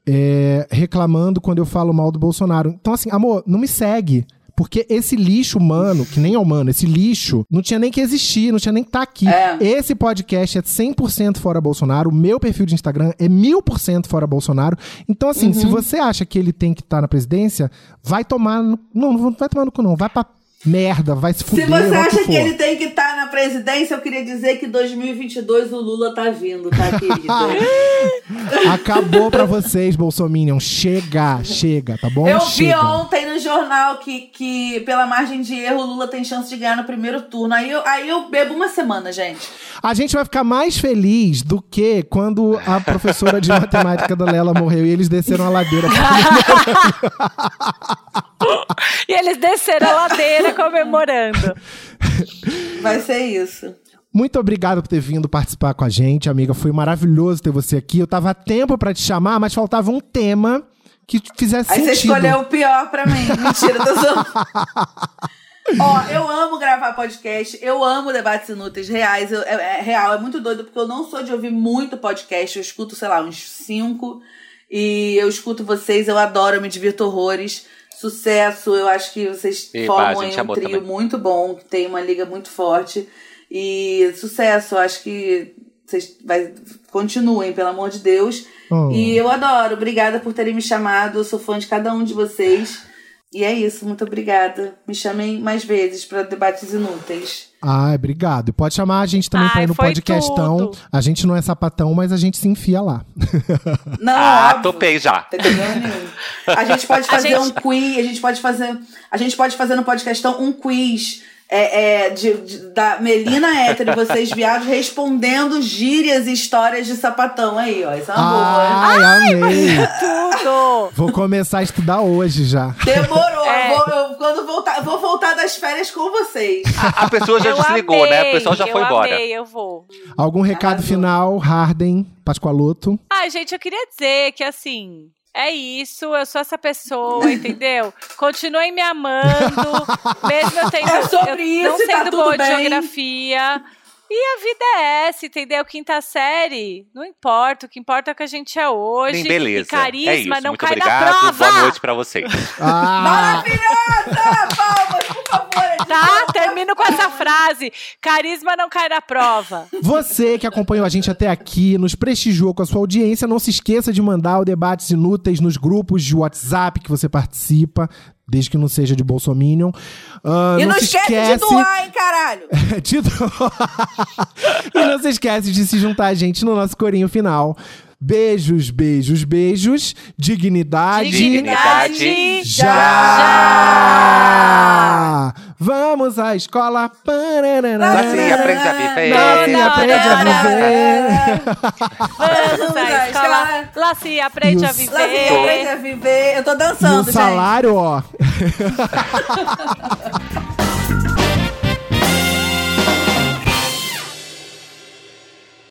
é, reclamando quando eu falo mal do Bolsonaro. Então, assim, amor, não me segue. Porque esse lixo humano, que nem é humano, esse lixo, não tinha nem que existir, não tinha nem que estar aqui. É. Esse podcast é 100% fora Bolsonaro, o meu perfil de Instagram é 1000% fora Bolsonaro. Então, assim, se você acha que ele tem que estar na presidência, vai tomar no... Não, não vai tomar no cu, não. Vai pra merda, vai se fuder, Se você acha que que ele tem que estar na presidência, eu queria dizer que 2022 o Lula tá vindo, tá, querida? Acabou pra vocês, Bolsominion. Chega, chega, tá bom? eu vi chega. ontem no jornal que, que, pela margem de erro, o Lula tem chance de ganhar no primeiro turno. Aí eu, aí eu bebo uma semana, gente. A gente vai ficar mais feliz do que quando a professora de matemática da Lela morreu e eles desceram a ladeira. E eles desceram a ladeira comemorando. Vai ser isso. Muito obrigado por ter vindo participar com a gente, amiga. Foi maravilhoso ter você aqui. Eu tava a tempo pra te chamar, mas faltava um tema que fizesse Aí você sentido. escolheu o pior pra mim. Mentira, tô zoando. Ó, eu amo gravar podcast, eu amo debates inúteis reais. eu- é, é real, é muito doido, porque eu não sou de ouvir muito podcast. Eu escuto, sei lá, uns cinco. E eu escuto vocês, eu adoro, eu me divirto horrores. Sucesso, eu acho que vocês Eba, formam um trio também. muito bom, que tem uma liga muito forte. E sucesso, eu acho que vocês vai, continuem, pelo amor de Deus. Oh. E eu adoro. Obrigada por terem me chamado. Eu sou fã de cada um de vocês. E é isso. Muito obrigada. Me chamem mais vezes para debates inúteis. Ai, obrigado. E pode chamar a gente também pra Ai, ir no podcastão. tudo. A gente não é sapatão, mas a gente se enfia lá. Não, Ah, óbvio. topei já. Não tem problema nenhum. A gente pode fazer gente- um quiz. A gente pode fazer. A gente pode fazer no podcastão um quiz é, é, de, de- da Melina hétero e vocês viados respondendo gírias e histórias de sapatão aí, ó. Isso é uma boa. Ai, amei. Tudo! Vou começar a estudar hoje já. Demorou. É. Eu vou, eu- quando voltar, vou voltar das férias com vocês. A, a pessoa já eu desligou, amei, né? O pessoal já foi embora. Amei, eu vou. Algum recado Arrasou. final, Harden, Pascoaloto? Ai, gente, eu queria dizer que assim. É isso, eu sou essa pessoa, entendeu? Continuem me amando, mesmo eu tendo, É sobre eu não isso e tá sendo tudo boa de bem. geografia. E a vida é essa, entendeu? Quinta série, não importa. O que importa é o que a gente é hoje. Nem beleza. E carisma é isso. não Muito cai obrigado. na prova. Boa noite pra vocês. Ah, Maravilhosa! Palmas, por favor. Tá? Termino com essa frase. Carisma não cai na prova. você que acompanhou a gente até aqui, nos prestigiou com a sua audiência, não se esqueça de mandar o Debates Inúteis nos grupos de WhatsApp que você participa, desde que não seja de Bolsominion. Ah, E não, se esquece, de doar, hein, caralho? De doar. e não se esquece de se juntar a gente no nosso corinho final. Beijos, beijos, beijos. Dignidade. Dignidade já! Vamos à escola. Pararara. Nasce, aprende a viver. Nasce, aprende a viver. Vamos à escola. Lá se aprende E a vem, aprende viver. a viver. Eu tô E dançando, o gente. salário, ó.